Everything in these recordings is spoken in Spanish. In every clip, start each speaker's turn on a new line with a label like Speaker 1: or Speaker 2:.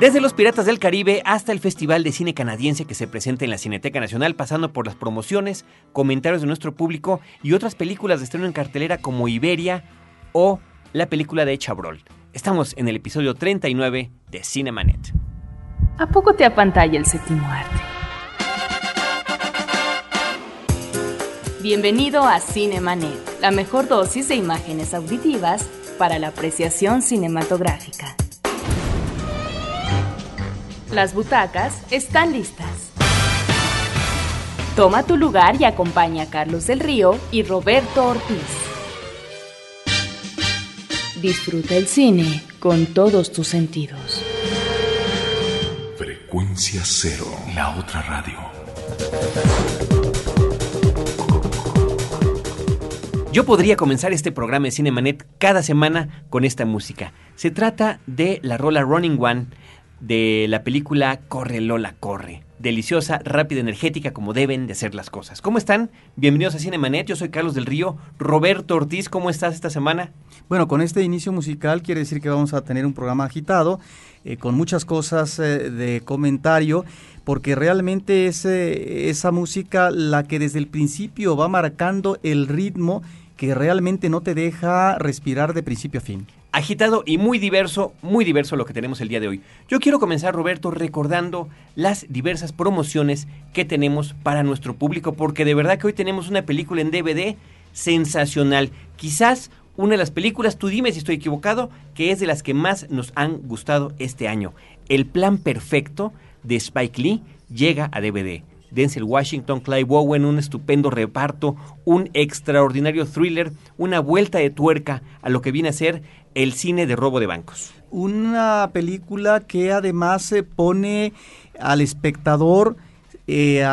Speaker 1: Desde los Piratas del Caribe hasta el Festival de Cine Canadiense que se presenta en la Cineteca Nacional, pasando por las promociones, comentarios de nuestro público y otras películas de estreno en cartelera como Iberia o la película de Chabrol. Estamos en el episodio 39 de Cinemanet.
Speaker 2: ¿A poco te apantalla el séptimo arte? Bienvenido a Cinemanet, la mejor dosis de imágenes auditivas para la apreciación cinematográfica. Las butacas están listas. Toma tu lugar y acompaña a Carlos del Río y Roberto Ortiz. Disfruta el cine con todos tus sentidos.
Speaker 3: Frecuencia cero, la otra radio.
Speaker 1: Yo podría comenzar este programa de Cinemanet cada semana con esta música. Se trata de la rola Running One de la película Corre Lola, corre. Deliciosa, rápida, energética, como deben de ser las cosas. ¿Cómo están? Bienvenidos a Cinemanet. Yo soy Carlos del Río. Roberto Ortiz, ¿cómo estás esta semana?
Speaker 4: Bueno, con este inicio musical quiere decir que vamos a tener un programa agitado, eh, con muchas cosas eh, de comentario, porque realmente es esa música la que desde el principio va marcando el ritmo que realmente no te deja respirar de principio a fin
Speaker 1: agitado y muy diverso, muy diverso lo que tenemos el día de hoy. Yo quiero comenzar, Roberto, recordando las diversas promociones que tenemos para nuestro público, porque de verdad que hoy tenemos una película en DVD sensacional. Quizás una de las películas, tú dime si estoy equivocado, que es de las que más nos han gustado este año. El plan perfecto de Spike Lee llega a DVD. Denzel Washington, Clive Owen, un estupendo reparto, un extraordinario thriller, una vuelta de tuerca a lo que viene a ser el cine de robo de bancos.
Speaker 4: Una película que además se pone al espectador eh,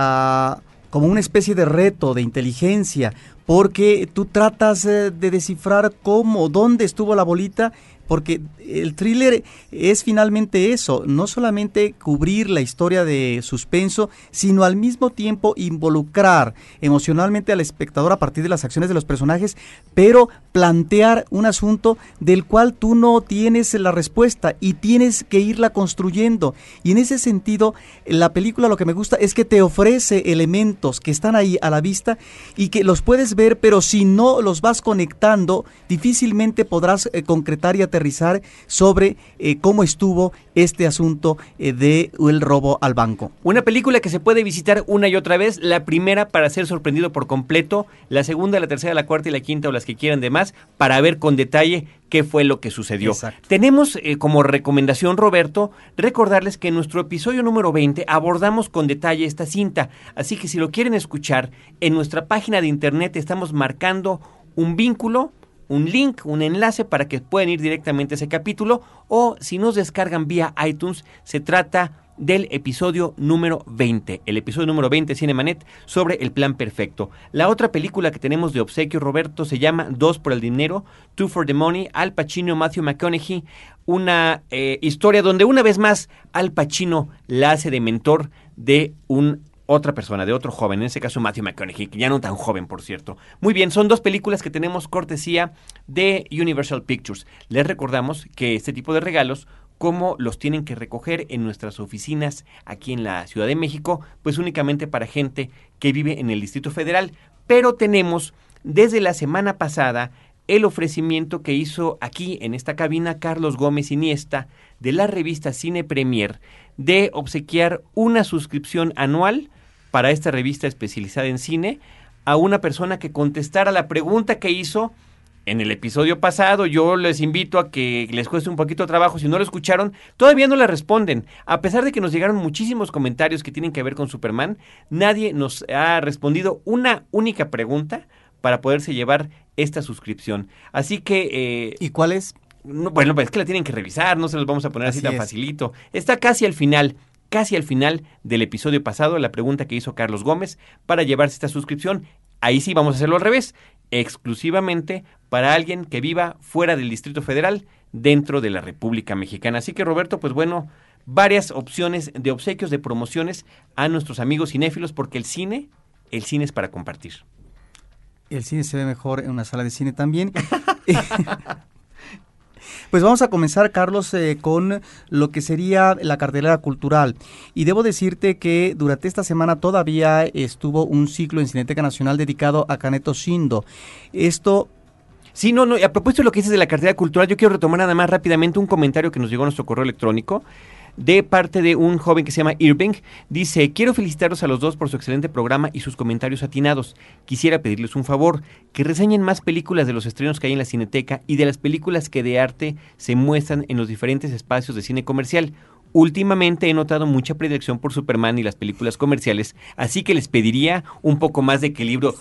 Speaker 4: como una especie de reto de inteligencia, porque tú tratas eh, de descifrar cómo, dónde estuvo la bolita porque el thriller es finalmente eso, no solamente cubrir la historia de suspenso, sino al mismo tiempo involucrar emocionalmente al espectador a partir de las acciones de los personajes, pero plantear un asunto del cual tú no tienes la respuesta y tienes que irla construyendo. Y en ese sentido, la película lo que me gusta es que te ofrece elementos que están ahí a la vista y que los puedes ver, pero si no los vas conectando, difícilmente podrás eh, concretar y aterrizar sobre eh, cómo estuvo este asunto eh, de el robo al banco.
Speaker 1: Una película que se puede visitar una y otra vez, la primera para ser sorprendido por completo, la segunda, la tercera, la cuarta y la quinta o las que quieran de más, para ver con detalle qué fue lo que sucedió. Tenemos eh, como recomendación, Roberto, recordarles que en nuestro episodio número 20 abordamos con detalle esta cinta, así que si lo quieren escuchar, en nuestra página de internet estamos marcando un vínculo un link, un enlace para que puedan ir directamente a ese capítulo o si nos descargan vía iTunes, se trata del episodio número 20, el episodio número 20 de Cinemanet sobre el plan perfecto. La otra película que tenemos de obsequio, Roberto, se llama Dos por el dinero, Two for the Money, Al Pacino, Matthew McConaughey, una eh, historia donde una vez más Al Pacino la hace de mentor de un otra persona, de otro joven, en ese caso Matthew McConaughey, que ya no tan joven, por cierto. Muy bien, son dos películas que tenemos cortesía de Universal Pictures. Les recordamos que este tipo de regalos como los tienen que recoger en nuestras oficinas aquí en la Ciudad de México, pues únicamente para gente que vive en el Distrito Federal. Pero tenemos desde la semana pasada el ofrecimiento que hizo aquí en esta cabina Carlos Gómez Iniesta de la revista Cine Premier de obsequiar una suscripción anual para esta revista especializada en cine a una persona que contestara la pregunta que hizo en el episodio pasado. Yo les invito a que les cueste un poquito de trabajo. Si no lo escucharon, todavía no le responden. A pesar de que nos llegaron muchísimos comentarios que tienen que ver con Superman, nadie nos ha respondido una única pregunta para poderse llevar esta suscripción. Así que...
Speaker 4: Eh, ¿Y cuál es?
Speaker 1: bueno, pues es que la tienen que revisar, no se los vamos a poner así, tan facilito. Está casi al final casi al final del episodio pasado, la pregunta que hizo Carlos Gómez para llevarse esta suscripción. Ahí sí vamos a hacerlo al revés, exclusivamente para alguien que viva fuera del Distrito Federal, dentro de la República Mexicana. Así que Roberto, pues bueno, varias opciones de obsequios, de promociones a nuestros amigos cinéfilos, porque el cine, el cine es para compartir.
Speaker 4: El cine se ve mejor en una sala de cine también. Pues vamos a comenzar, Carlos, eh, con lo que sería la cartelera cultural. Y debo decirte que durante esta semana todavía estuvo un ciclo en Cineteca Nacional dedicado a Caneto Sindo. Esto
Speaker 1: Sí, no, no, a propósito de lo que dices de la cartera cultural, yo quiero retomar nada más rápidamente un comentario que nos llegó a nuestro correo electrónico de parte de un joven que se llama Irving. Dice, quiero felicitarlos a los dos por su excelente programa y sus comentarios atinados. Quisiera pedirles un favor, que reseñen más películas de los estrenos que hay en la Cineteca y de las películas que de arte se muestran en los diferentes espacios de cine comercial. Últimamente he notado mucha predilección por Superman y las películas comerciales, así que les pediría un poco más de equilibrio.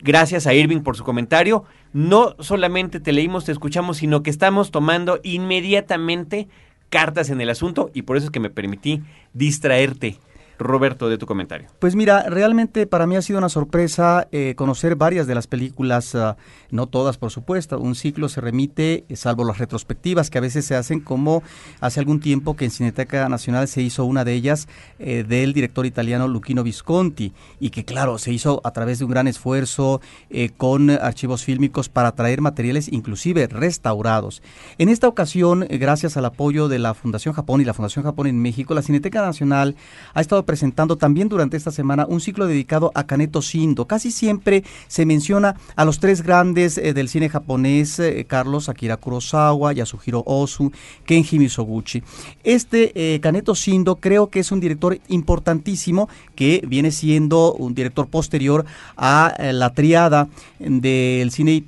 Speaker 1: Gracias a Irving por su comentario. No solamente te leímos, te escuchamos, sino que estamos tomando inmediatamente cartas en el asunto y por eso es que me permití distraerte Roberto, de tu comentario.
Speaker 4: Pues mira, realmente para mí ha sido una sorpresa eh, conocer varias de las películas, ah, no todas por supuesto, un ciclo se remite, eh, salvo las retrospectivas que a veces se hacen como hace algún tiempo que en Cineteca Nacional se hizo una de ellas eh, del director italiano Luchino Visconti y que claro, se hizo a través de un gran esfuerzo con archivos fílmicos para traer materiales inclusive restaurados. En esta ocasión, gracias al apoyo de la Fundación Japón y la Fundación Japón en México, la Cineteca Nacional ha estado presentando también durante esta semana un ciclo dedicado a Kaneto Shindo. Casi siempre se menciona a los tres grandes eh, del cine japonés, eh, Carlos Akira Kurosawa, Yasuhiro Ozu, Kenji Misoguchi. Este eh, Kaneto Shindo creo que es un director importantísimo que viene siendo un director posterior a la triada del cine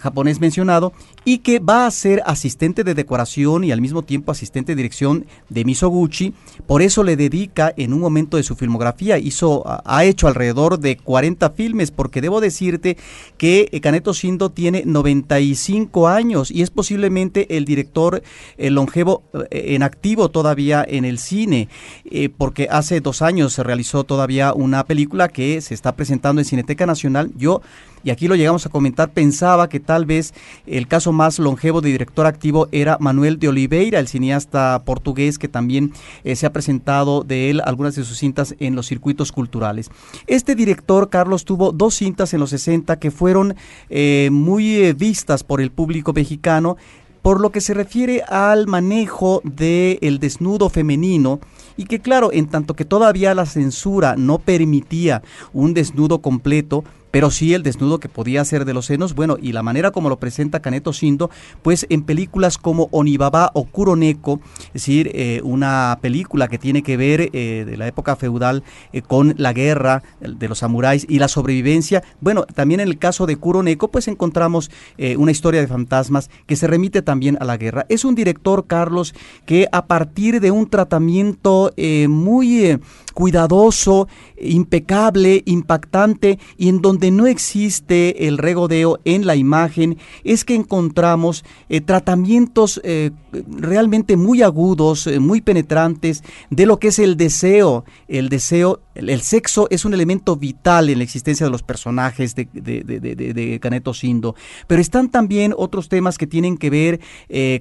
Speaker 4: japonés mencionado y que va a ser asistente de decoración y al mismo tiempo asistente de dirección de Misoguchi. Por eso le dedica en un momento de su filmografía, hizo, ha hecho alrededor de 40 filmes, porque debo decirte que Caneto Shindo tiene 95 años y es posiblemente el director longevo eh, en activo todavía en el cine, eh, porque hace dos años se realizó todavía una película que se está presentando en Cineteca Nacional. Yo y aquí lo llegamos a comentar, pensaba que tal vez el caso más longevo de director activo era Manuel de Oliveira, el cineasta portugués que también eh, se ha presentado de él algunas de sus cintas en los circuitos culturales. Este director, Carlos, tuvo dos cintas en los 60 que fueron eh, muy eh, vistas por el público mexicano por lo que se refiere al manejo del desnudo femenino y que claro, en tanto que todavía la censura no permitía un desnudo completo, pero sí el desnudo que podía ser de los senos, bueno, y la manera como lo presenta Caneto Sindo, pues en películas como Onibaba o Kuroneko, es decir, eh, una película que tiene que ver eh, de la época feudal eh, con la guerra de los samuráis y la sobrevivencia, bueno, también en el caso de Kuroneko, pues encontramos una historia de fantasmas que se remite también a la guerra. Es un director, Carlos, que a partir de un tratamiento muy cuidadoso, impecable, impactante y en donde no existe el regodeo en la imagen, es que encontramos eh, tratamientos eh, realmente muy agudos, eh, muy penetrantes de lo que es el deseo. El deseo, el, sexo es un elemento vital en la existencia de los personajes de, de, Caneto Sindo, pero están también otros temas que tienen que ver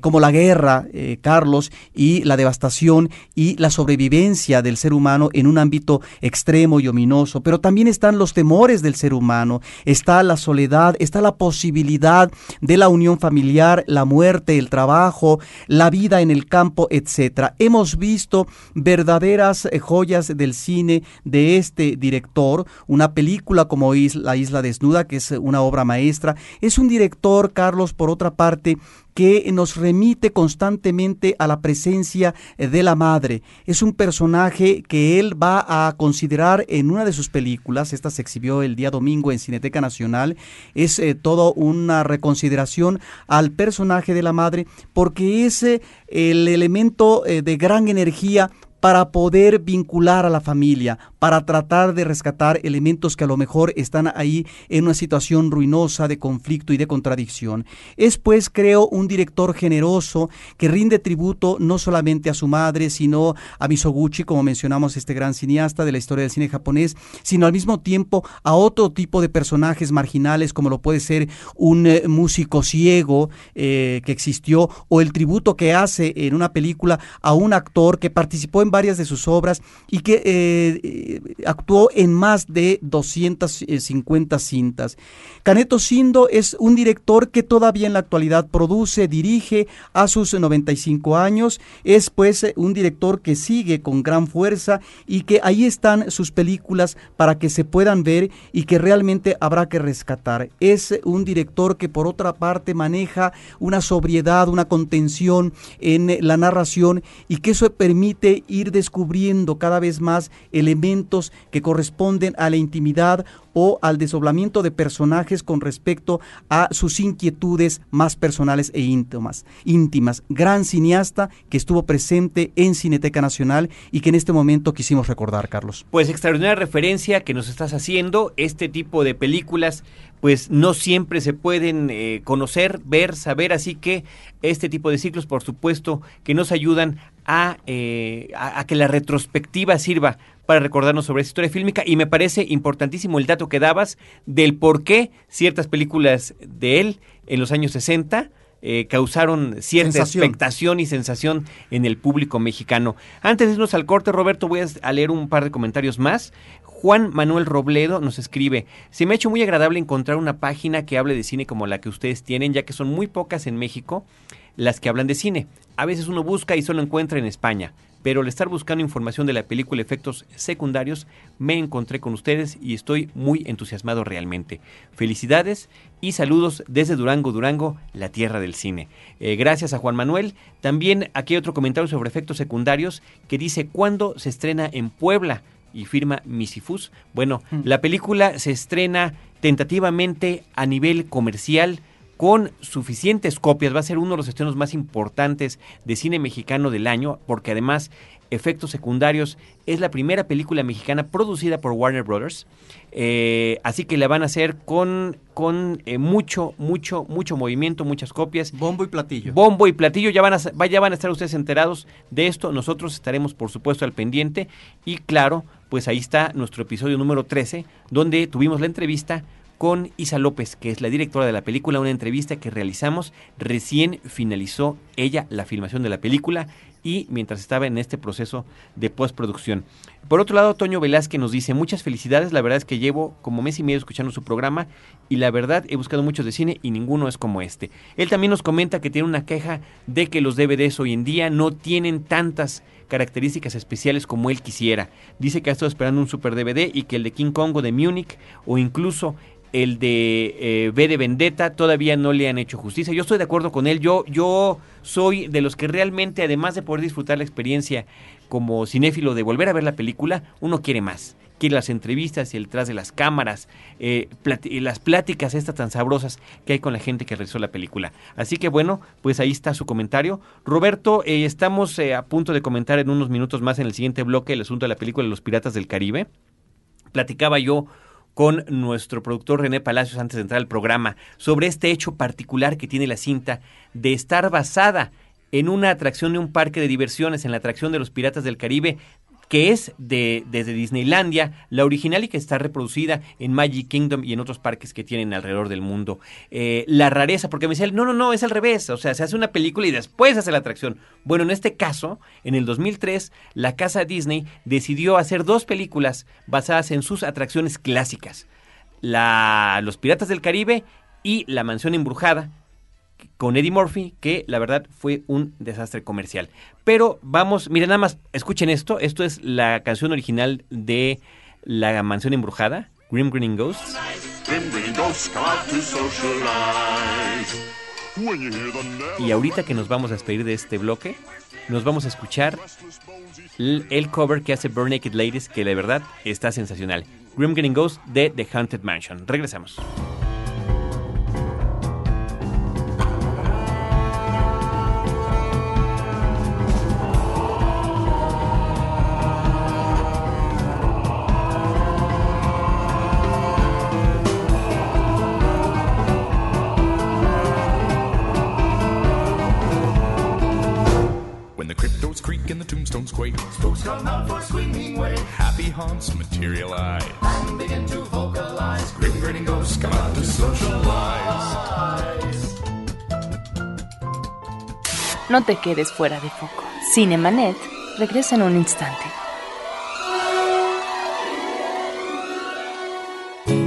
Speaker 4: como la guerra, Carlos, y la devastación y la sobrevivencia del ser humano en un ámbito extremo y ominoso, pero también están los temores del ser humano, está la soledad, está la posibilidad de la unión familiar, la muerte, el trabajo, la vida en el campo, etcétera. Hemos visto verdaderas eh, joyas del cine de este director, una película como La Isla Desnuda, que es una obra maestra. Es un director, Carlos, por otra parte, que nos remite constantemente a la presencia de la madre. Es un personaje que él va a considerar en una de sus películas, esta se exhibió el día domingo en Cineteca Nacional, es eh, todo una reconsideración al personaje de la madre porque es eh, el elemento eh, de gran energía para poder vincular a la familia, para tratar de rescatar elementos que a lo mejor están ahí en una situación ruinosa de conflicto y de contradicción. Es pues, creo, un director generoso que rinde tributo no solamente a su madre, sino a Misoguchi, como mencionamos, este gran cineasta de la historia del cine japonés, sino al mismo tiempo a otro tipo de personajes marginales, como lo puede ser un eh, músico ciego eh, que existió, o el tributo que hace en una película a un actor que participó en varias de sus obras y que eh, actuó en más de 250 cintas. Caneto Sindo es un director que todavía en la actualidad produce, dirige a sus 95 años, es pues un director que sigue con gran fuerza y que ahí están sus películas para que se puedan ver y que realmente habrá que rescatar. Es un director que por otra parte maneja una sobriedad, una contención en la narración y que eso permite descubriendo cada vez más elementos que corresponden a la intimidad o al desoblamiento de personajes con respecto a sus inquietudes más personales e íntimas. íntimas. Gran cineasta que estuvo presente en Cineteca Nacional y que en este momento quisimos recordar, Carlos.
Speaker 1: Pues extraordinaria referencia que nos estás haciendo. Este tipo de películas pues no siempre se pueden eh, conocer, ver, saber, así que este tipo de ciclos, por supuesto, que nos ayudan a, eh, a, que la retrospectiva sirva para recordarnos sobre esa historia fílmica y me parece importantísimo el dato que dabas del por qué ciertas películas de él en los años 60 eh, causaron cierta expectación y sensación en el público mexicano. Antes de irnos al corte, Roberto, voy a leer un par de comentarios más. Juan Manuel Robledo nos escribe, se me ha hecho muy agradable encontrar una página que hable de cine como la que ustedes tienen, ya que son muy pocas en México las que hablan de cine. A veces uno busca y solo encuentra en España pero al estar buscando información de la película Efectos Secundarios, me encontré con ustedes y estoy muy entusiasmado realmente. Felicidades y saludos desde Durango, Durango, la tierra del cine. Eh, gracias a Juan Manuel. También aquí hay otro comentario sobre efectos secundarios que dice, ¿cuándo se estrena en Puebla? Y firma Misifus. Bueno, mm. la película se estrena tentativamente a nivel comercial con suficientes copias. Va a ser uno de los estrenos más importantes de cine mexicano del año, porque además Efectos Secundarios es la primera película mexicana producida por Warner Brothers. Eh, así que la van a hacer con, con eh, mucho, mucho, mucho movimiento, muchas copias.
Speaker 4: Bombo y platillo.
Speaker 1: Bombo y platillo, ya van, a, ya van a estar ustedes enterados de esto. Nosotros estaremos, por supuesto, al pendiente. Y claro, pues ahí está nuestro episodio número 13, donde tuvimos la entrevista con Isa López, que es la directora de la película, una entrevista que realizamos. Recién finalizó ella la filmación de la película y mientras estaba en este proceso de postproducción. Por otro lado, Toño Velázquez nos dice, muchas felicidades, la verdad es que llevo como mes y medio escuchando su programa y la verdad he buscado muchos de cine y ninguno es como este. Él también nos comenta que tiene una queja de que los DVDs hoy en día no tienen tantas características especiales como él quisiera. Dice que ha estado esperando un super DVD y que el de King Kong de Múnich o incluso el de eh, B de Vendetta todavía no le han hecho justicia. Yo estoy de acuerdo con él. Yo, yo soy de los que realmente, además de poder disfrutar la experiencia como cinéfilo de volver a ver la película, uno quiere más. Quiere las entrevistas y el tras de las cámaras, eh, las pláticas estas tan sabrosas que hay con la gente que realizó la película. Así que bueno, pues ahí está su comentario. Roberto, eh, estamos a punto de comentar en unos minutos más en el siguiente bloque el asunto de la película Los Piratas del Caribe. Platicaba yo con nuestro productor René Palacios antes de entrar al programa sobre este hecho particular que tiene la cinta de estar basada en una atracción de un parque de diversiones, en la atracción de los Piratas del Caribe, que es de, desde Disneylandia, la original y que está reproducida en Magic Kingdom y en otros parques que tienen alrededor del mundo. Eh, la rareza, porque me decía, no, no, no, es al revés, o sea, se hace una película y después hace la atracción. Bueno, en este caso, en el 2003, la casa Disney decidió hacer dos películas basadas en sus atracciones clásicas. La, Los Piratas del Caribe y La Mansión Embrujada, con Eddie Murphy, que la verdad fue un desastre comercial. Pero vamos, miren nada más, escuchen esto, esto es la canción original de La Mansión Embrujada, Grim Grinning Ghosts. Y ahorita que nos vamos a despedir de este bloque, nos vamos a escuchar el, cover que hace Burn Naked Ladies, que la verdad está sensacional. Grim Grinning Ghosts de The Haunted Mansion. Regresamos.
Speaker 2: No te quedes fuera de foco. Cinemanet regresa en un instante.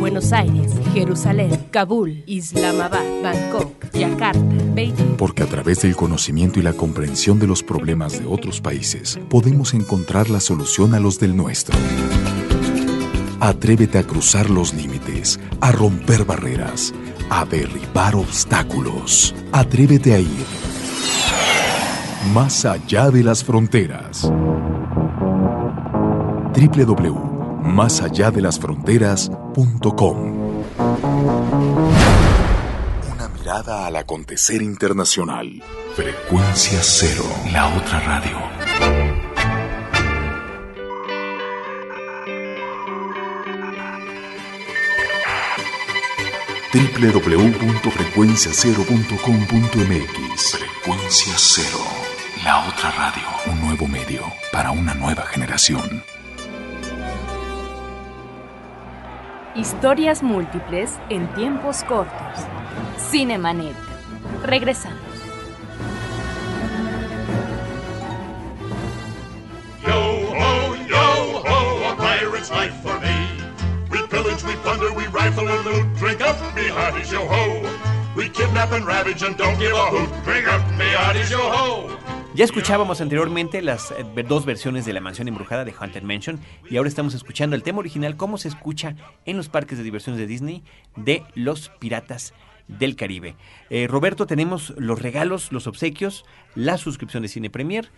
Speaker 2: Buenos Aires, Jerusalén, Kabul, Islamabad, Bangkok, Yakarta, Beijing.
Speaker 3: Porque a través del conocimiento y la comprensión de los problemas de otros países, podemos encontrar la solución a los del nuestro. Atrévete a cruzar los límites, a romper barreras, a derribar obstáculos. Atrévete a ir más allá de las fronteras. www.másalladelasfronteras.com Una mirada al acontecer internacional. Frecuencia cero, la otra radio. www.frecuenciacero.com.mx Frecuencia Cero, la otra radio. Un nuevo medio para una nueva generación.
Speaker 2: Historias múltiples en tiempos cortos. Cinemanet. Regresamos.
Speaker 5: We rifle and loot. Drink up, me hearties, yo ho. We kidnap and ravage and don't give a hoot. Drink up, me hearties, yo ho.
Speaker 1: Ya escuchábamos anteriormente las eh, dos versiones de La Mansión Embrujada de Haunted Mansion y ahora estamos escuchando el tema original, cómo se escucha en los parques de diversiones de Disney de Los Piratas del Caribe. Eh, Roberto, tenemos los regalos, los obsequios, la suscripción de Cine Premier,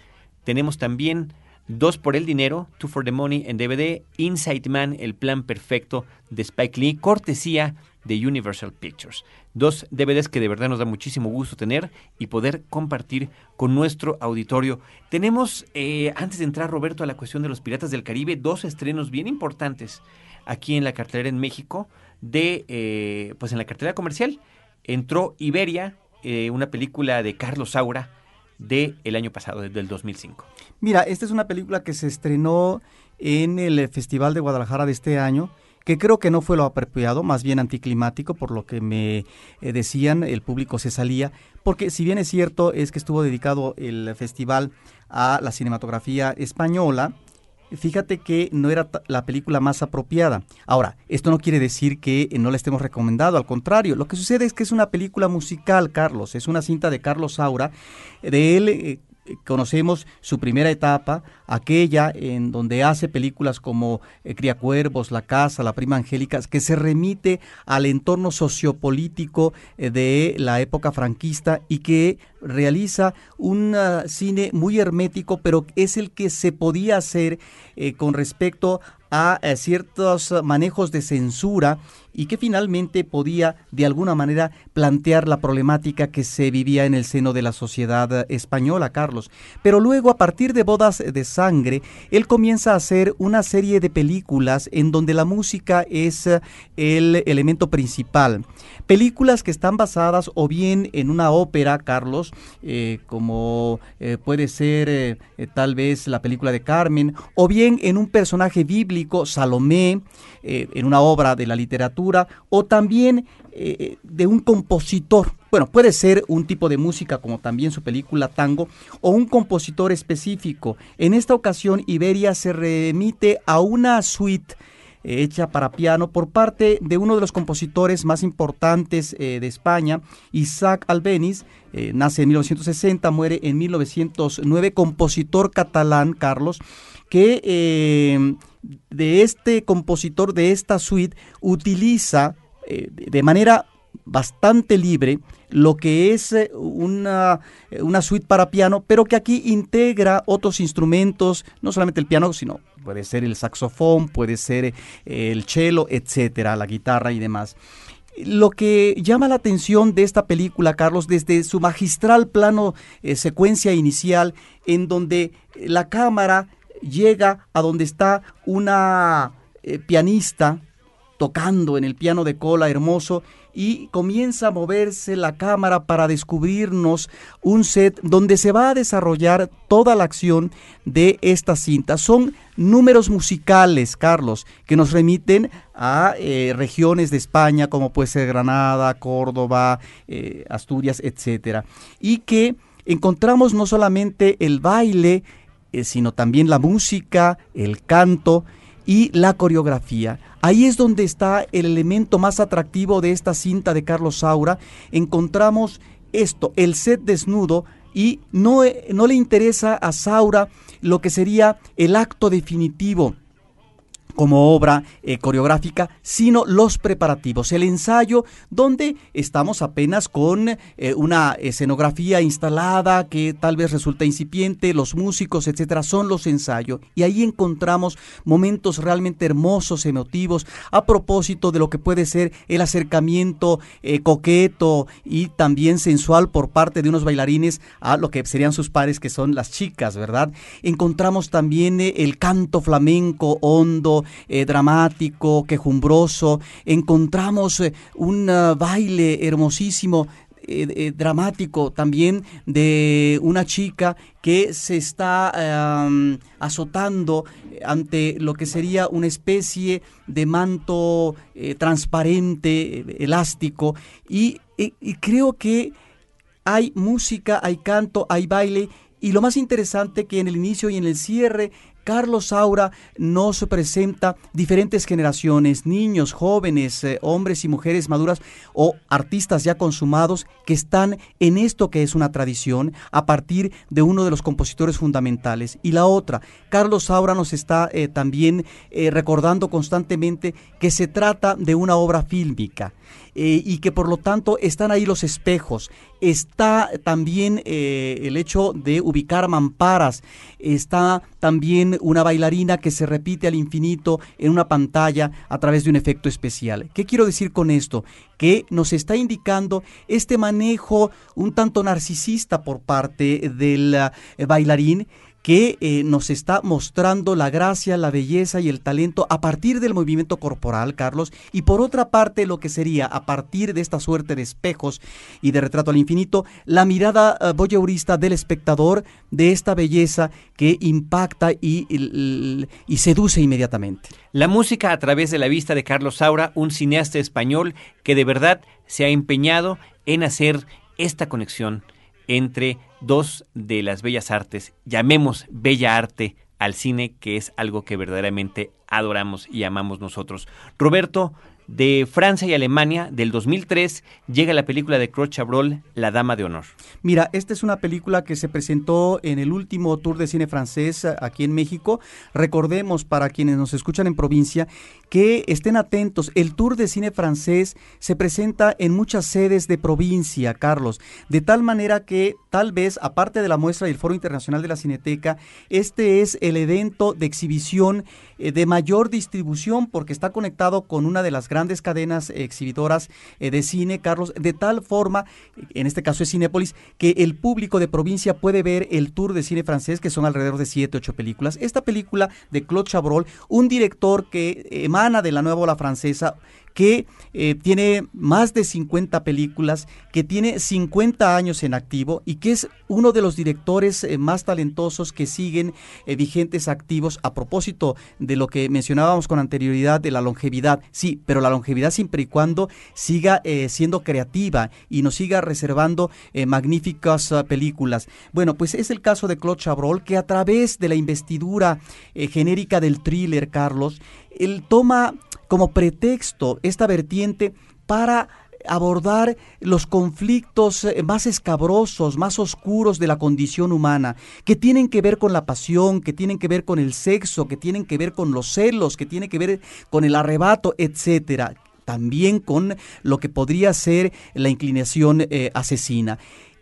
Speaker 1: tenemos también Dos por el dinero, Two for the Money en DVD, Inside Man, el plan perfecto de Spike Lee, cortesía de Universal Pictures. Dos DVDs que de verdad nos da muchísimo gusto tener y poder compartir con nuestro auditorio. Tenemos, eh, antes de entrar, Roberto, a la cuestión de los Piratas del Caribe, dos estrenos bien importantes aquí en la cartelera en México, de, eh, pues en la cartelera comercial. Entró Iberia, eh, una película de Carlos Saura del el año pasado, del 2005.
Speaker 4: Mira, esta es una película que se estrenó en el Festival de Guadalajara de este año que creo que no fue lo apropiado, más bien anticlimático, por lo que me eh, decían, el público se salía, porque si bien es cierto, es que estuvo dedicado el festival a la cinematografía española, fíjate que no era la película más apropiada. Ahora, esto no quiere decir que no la estemos recomendando, al contrario, lo que sucede es que es una película musical, Carlos, es una cinta de Carlos Saura, de él... Eh, conocemos su primera etapa, aquella en donde hace películas como eh, Criacuervos, La Casa, La Prima Angélica, que se remite al entorno sociopolítico eh, de la época franquista y que realiza un uh, cine muy hermético, pero es el que se podía hacer eh, con respecto a ciertos manejos de censura y que finalmente podía de alguna manera plantear la problemática que se vivía en el seno de la sociedad española, Carlos. Pero luego, a partir de Bodas de Sangre, él comienza a hacer una serie de películas en donde la música es eh, el elemento principal. Películas que están basadas o bien en una ópera, Carlos, eh, como eh, puede ser tal vez la película de Carmen, o bien en un personaje bíblico, Salomé, en una obra de la literatura, o también eh, de un compositor. Bueno, puede ser un tipo de música como también su película Tango o un compositor específico. En esta ocasión Iberia se remite a una suite eh, hecha para piano por parte de uno de los compositores más importantes eh, de España, Isaac Albeniz, nace en 1960, muere en 1909, compositor catalán, Carlos, que de este compositor de esta suite utiliza eh, de manera bastante libre lo que es eh, una, eh, una, suite para piano, pero que aquí integra otros instrumentos, no solamente el piano, sino puede ser el saxofón, puede ser el cello, etcétera, la guitarra y demás. Lo que llama la atención de esta película, Carlos, desde su magistral plano secuencia inicial, en donde la cámara llega a donde está una pianista tocando en el piano de cola hermoso y comienza a moverse la cámara para descubrirnos un set donde se va a desarrollar toda la acción de esta cinta. Son números musicales, Carlos, que nos remiten a eh, regiones de España como puede ser Granada, Córdoba, eh, Asturias, etcétera, y que encontramos no solamente el baile eh, sino también la música, el canto y la coreografía. Ahí es donde está el elemento más atractivo de esta cinta de Carlos Saura. Encontramos esto, el set desnudo, y no, no le interesa a Saura lo que sería el acto definitivo como obra eh, coreográfica, sino los preparativos, el ensayo donde estamos apenas con eh, una escenografía instalada que tal vez resulta incipiente, los músicos, etcétera, son los ensayos y ahí encontramos momentos realmente hermosos, emotivos, a propósito de lo que puede ser el acercamiento eh, coqueto y también sensual por parte de unos bailarines a lo que serían sus pares que son las chicas, ¿verdad? Encontramos también el canto flamenco hondo, eh, dramático, quejumbroso. Encontramos eh, un ah, baile hermosísimo eh, dramático también de una chica que se está azotando ante lo que sería una especie de manto transparente, elástico, y, creo que hay música, hay canto, hay baile, y lo más interesante que en el inicio y en el cierre Carlos Saura nos presenta diferentes generaciones, niños, jóvenes, eh, hombres y mujeres maduras o artistas ya consumados que están en esto que es una tradición a partir de uno de los compositores fundamentales. Y la otra, Carlos Saura nos está eh, también eh, recordando constantemente que se trata de una obra fílmica. Eh, y que por lo tanto están ahí los espejos. Está también eh, el hecho de ubicar mamparas, está también una bailarina que se repite al infinito en una pantalla a través de un efecto especial. ¿Qué quiero decir con esto? Que nos está indicando este manejo un tanto narcisista por parte del eh, bailarín que eh, nos está mostrando la gracia, la belleza y el talento a partir del movimiento corporal, Carlos, y por otra parte lo que sería a partir de esta suerte de espejos y de retrato al infinito, la mirada uh, voyeurista del espectador de esta belleza que impacta y, y seduce inmediatamente.
Speaker 1: La música a través de la vista de Carlos Saura, un cineasta español que de verdad se ha empeñado en hacer esta conexión entre dos de las bellas artes, llamemos bella arte al cine, que es algo que verdaderamente adoramos y amamos nosotros. Roberto, de Francia y Alemania del 2003 llega la película de Claude Chabrol, La Dama de Honor.
Speaker 4: Mira, esta es una película que se presentó en el último tour de cine francés eh, aquí en México. Recordemos para quienes nos escuchan en provincia que estén atentos. El tour de cine francés se presenta en muchas sedes de provincia, Carlos, de tal manera que tal vez, aparte de la muestra del Foro Internacional de la Cineteca, este es el evento de exhibición eh, de mayor distribución porque está conectado con una de las grandes cadenas exhibidoras eh, de cine, Carlos, de tal forma, en este caso es Cinépolis, que el público de provincia puede ver el tour de cine francés, que son alrededor de 7, 8 películas. Esta película de Claude Chabrol, un director que emana de la nueva ola francesa, que eh, tiene más de 50 películas, que tiene 50 años en activo y que es uno de los directores eh, más talentosos que siguen eh, vigentes activos a propósito de lo que mencionábamos con anterioridad de la longevidad. Sí, pero la longevidad siempre y cuando siga siendo creativa y nos siga reservando magníficas ah, películas. Bueno, pues es el caso de Claude Chabrol que a través de la investidura genérica del thriller, Carlos, él toma como pretexto esta vertiente para abordar los conflictos eh, más escabrosos, más oscuros de la condición humana, que tienen que ver con la pasión, que tienen que ver con el sexo, que tienen que ver con los celos, que tienen que ver con el arrebato, etcétera. También con lo que podría ser la inclinación eh, asesina.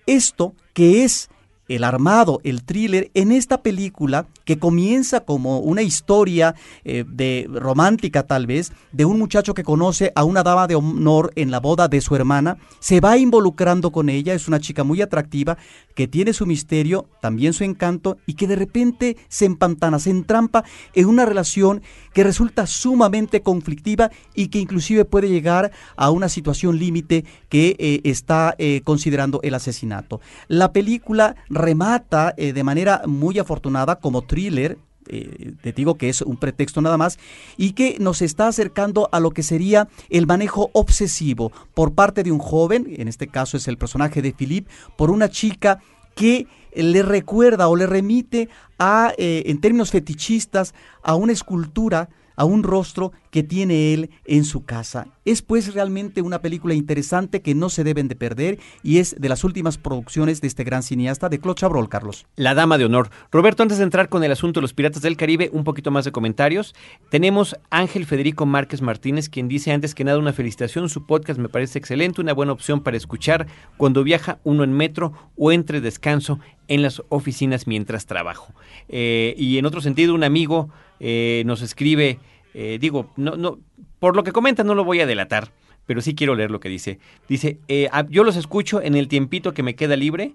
Speaker 4: Esto que es el armado, el thriller, en esta película que comienza como una historia eh, de romántica tal vez, de un muchacho que conoce a una dama de honor en la boda de su hermana, se va involucrando con ella, es una chica muy atractiva, que tiene su misterio, también su encanto, y que de repente se empantana, se entrampa en una relación que resulta sumamente conflictiva y que inclusive puede llegar a una situación límite que eh, está eh, considerando el asesinato. La película remata eh, de manera muy afortunada como thriller, eh, te digo que es un pretexto nada más, y que nos está acercando a lo que sería el manejo obsesivo por parte de un joven, en este caso es el personaje de Philip, por una chica que le recuerda o le remite a, eh, en términos fetichistas, a una escultura a un rostro que tiene él en su casa. Es pues realmente una película interesante que no se deben de perder y es de las últimas producciones de este gran cineasta de Claude Chabrol, Carlos.
Speaker 1: La Dama de Honor. Roberto, antes de entrar con el asunto de los Piratas del Caribe, un poquito más de comentarios. Tenemos Ángel Federico Márquez Martínez, quien dice antes que nada una felicitación, su podcast me parece excelente, una buena opción para escuchar cuando viaja uno en metro o entre descanso en las oficinas mientras trabajo. Eh, y en otro sentido, un amigo eh, nos escribe, eh, digo, no, no, por lo que comenta no lo voy a delatar, pero sí quiero leer lo que dice. Dice, eh, yo los escucho en el tiempito que me queda libre,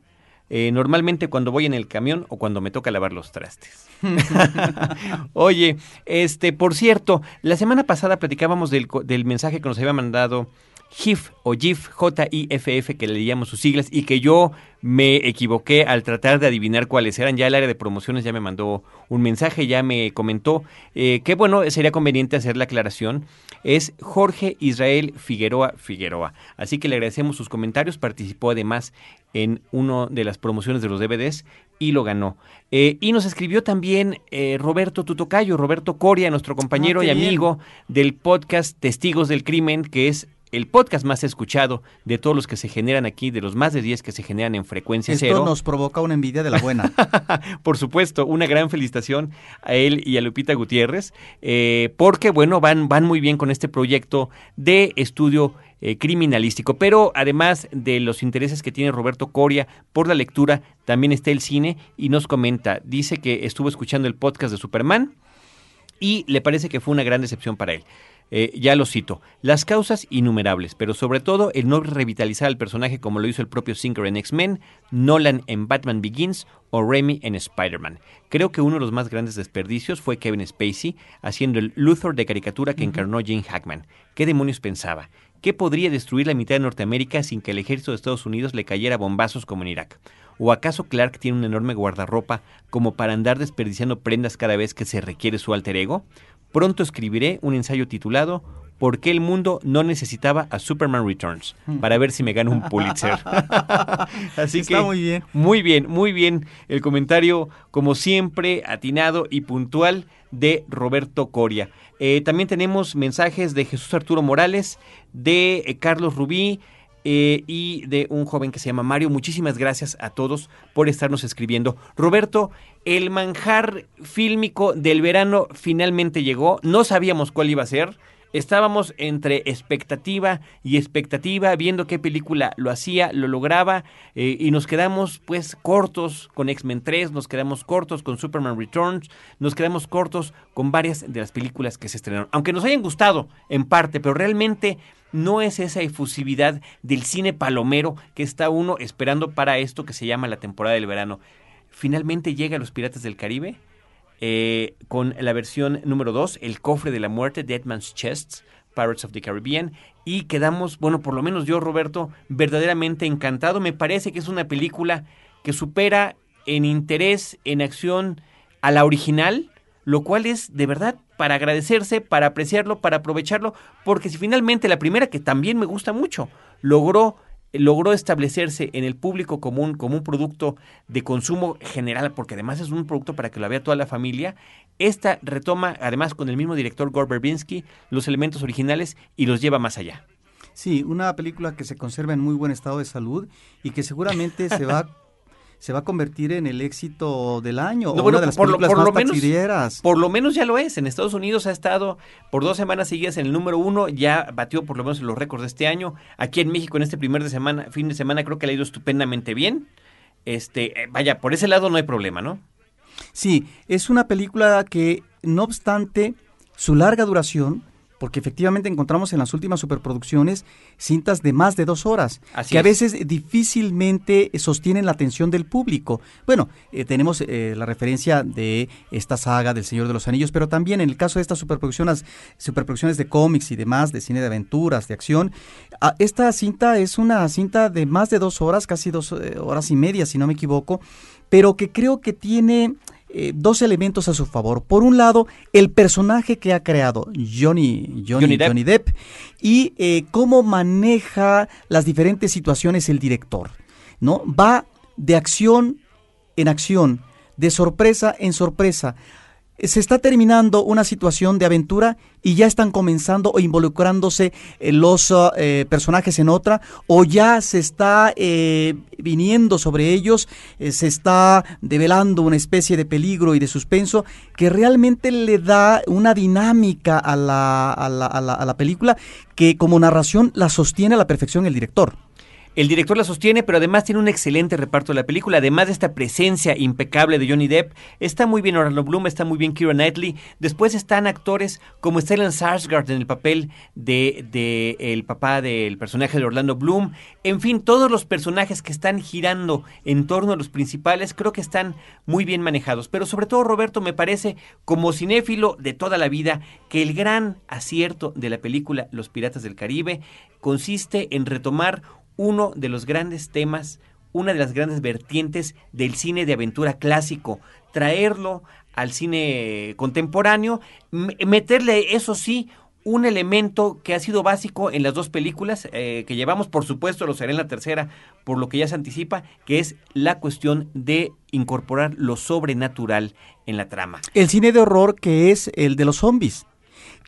Speaker 1: normalmente cuando voy en el camión o cuando me toca lavar los trastes. Oye, este, por cierto, la semana pasada platicábamos del, del mensaje que nos había mandado JIF o JIF, J-I-F-F, que le leíamos sus siglas, y que yo me equivoqué al tratar de adivinar cuáles eran. Ya el área de promociones ya me mandó un mensaje, ya me comentó eh, que, bueno, sería conveniente hacer la aclaración. Es Jorge Israel Figueroa Figueroa. Así que le agradecemos sus comentarios. Participó además en una de las promociones de los DVDs y lo ganó. Eh, y nos escribió también eh, Roberto Tutocayo, Roberto Coria, nuestro compañero
Speaker 4: Ah,
Speaker 1: y
Speaker 4: qué bien.
Speaker 1: amigo del podcast Testigos del Crimen, que es el podcast más escuchado de todos los que se generan aquí, de los más de 10 que se generan en frecuencia
Speaker 4: Esto
Speaker 1: cero.
Speaker 4: nos provoca una envidia de la buena.
Speaker 1: Por supuesto, una gran felicitación a él y a Lupita Gutiérrez, eh, porque bueno, van, van muy bien con este proyecto de estudio eh, criminalístico. Pero además de los intereses que tiene Roberto Coria por la lectura, también está el cine y nos comenta, dice que estuvo escuchando el podcast de Superman y le parece que fue una gran decepción para él. Eh, ya lo cito, las causas innumerables, pero sobre todo el no revitalizar al personaje como lo hizo el propio Singer en X-Men, Nolan en Batman Begins o Raimi en Spider-Man. Creo que uno de los más grandes desperdicios fue Kevin Spacey haciendo el Luthor de caricatura que encarnó Jane Hackman. ¿Qué demonios pensaba? ¿Qué podría destruir la mitad de Norteamérica sin que el ejército de Estados Unidos le cayera bombazos como en Irak? ¿O acaso Clark tiene un enorme guardarropa como para andar desperdiciando prendas cada vez que se requiere su alter ego? Pronto escribiré un ensayo titulado ¿Por qué el mundo no necesitaba a Superman Returns? Para ver si me gano un Pulitzer. Así
Speaker 4: Está
Speaker 1: que
Speaker 4: muy bien.
Speaker 1: muy bien, muy bien. El comentario, como siempre, atinado y puntual de Roberto Coria. Eh, también tenemos mensajes de Jesús Arturo Morales, de eh, Carlos Rubí, eh, y de un joven que se llama Mario. Muchísimas gracias a todos por estarnos escribiendo. Roberto, el manjar fílmico del verano finalmente llegó. No sabíamos cuál iba a ser. Estábamos entre expectativa y expectativa, viendo qué película lo hacía, lo lograba, eh, y nos quedamos pues cortos con X-Men 3, nos quedamos cortos con Superman Returns, nos quedamos cortos con varias de las películas que se estrenaron. Aunque nos hayan gustado en parte, pero realmente no es esa efusividad del cine palomero que está uno esperando para esto que se llama la temporada del verano. Finalmente llega Los Piratas del Caribe eh, con la versión número 2, El Cofre de la Muerte, Dead Man's Chests, Pirates of the Caribbean, y quedamos, bueno, por lo menos yo, Roberto, verdaderamente encantado. Me parece que es una película que supera en interés, en acción, a la original, lo cual es de verdad para agradecerse, para apreciarlo, para aprovecharlo, porque si finalmente la primera, que también me gusta mucho, logró logró establecerse en el público común como un producto de consumo general, porque además es un producto para que lo vea toda la familia, esta retoma, además con el mismo director Gore Verbinski, los elementos originales y los lleva más allá.
Speaker 4: Sí, una película que se conserva en muy buen estado de salud y que seguramente se va se va a convertir en el éxito del año
Speaker 1: No,
Speaker 4: o
Speaker 1: bueno,
Speaker 4: una de las
Speaker 1: por
Speaker 4: películas
Speaker 1: por
Speaker 4: más
Speaker 1: lo menos-. Por lo menos ya lo es. En Estados Unidos ha estado por dos semanas seguidas en el número uno, ya batió por lo menos los récords de este año. Aquí en México en este primer de semana, fin de semana creo que le ha ido estupendamente bien. Este, eh, vaya, por ese lado no hay problema, ¿no?
Speaker 4: Sí, es una película que, no obstante su larga duración, porque efectivamente encontramos en las últimas superproducciones cintas de más de dos horas,
Speaker 1: Así
Speaker 4: que a
Speaker 1: es.
Speaker 4: veces difícilmente sostienen la atención del público. Bueno, eh, tenemos eh, la referencia de esta saga del Señor de los Anillos, pero también en el caso de estas superproducciones, superproducciones de cómics y demás, de cine de aventuras, de acción, ah, esta cinta es una cinta de más de dos horas, casi dos eh, horas y media, si no me equivoco, pero que creo que tiene eh, dos elementos a su favor. Por un lado, el personaje que ha creado Johnny, Johnny,
Speaker 1: Johnny Depp.
Speaker 4: Johnny Depp y eh, cómo maneja las diferentes situaciones el director. ¿no? Va de acción en acción, de sorpresa en sorpresa se está terminando una situación de aventura y ya están comenzando o involucrándose eh, los uh, eh, personajes en otra o ya se está eh, viniendo sobre ellos, se está develando una especie de peligro y de suspenso que realmente le da una dinámica a la, a la, a la película que como narración la sostiene a la perfección el director.
Speaker 1: El director la sostiene, pero además tiene un excelente reparto de la película. Además de esta presencia impecable de Johnny Depp, está muy bien Orlando Bloom, está muy bien Keira Knightley. Después están actores como Stellan Skarsgård en el papel de, el papá del personaje de Orlando Bloom. En fin, todos los personajes que están girando en torno a los principales creo que están muy bien manejados. Pero sobre todo, Roberto, me parece, como cinéfilo de toda la vida, que el gran acierto de la película Los Piratas del Caribe consiste en retomar uno de los grandes temas, una de las grandes vertientes del cine de aventura clásico, traerlo al cine contemporáneo, meterle, eso sí, un elemento que ha sido básico en las dos películas eh, que llevamos, por supuesto lo será en la tercera, por lo que ya se anticipa, que es la cuestión de incorporar lo sobrenatural en la trama.
Speaker 4: El cine de horror que es el de los zombies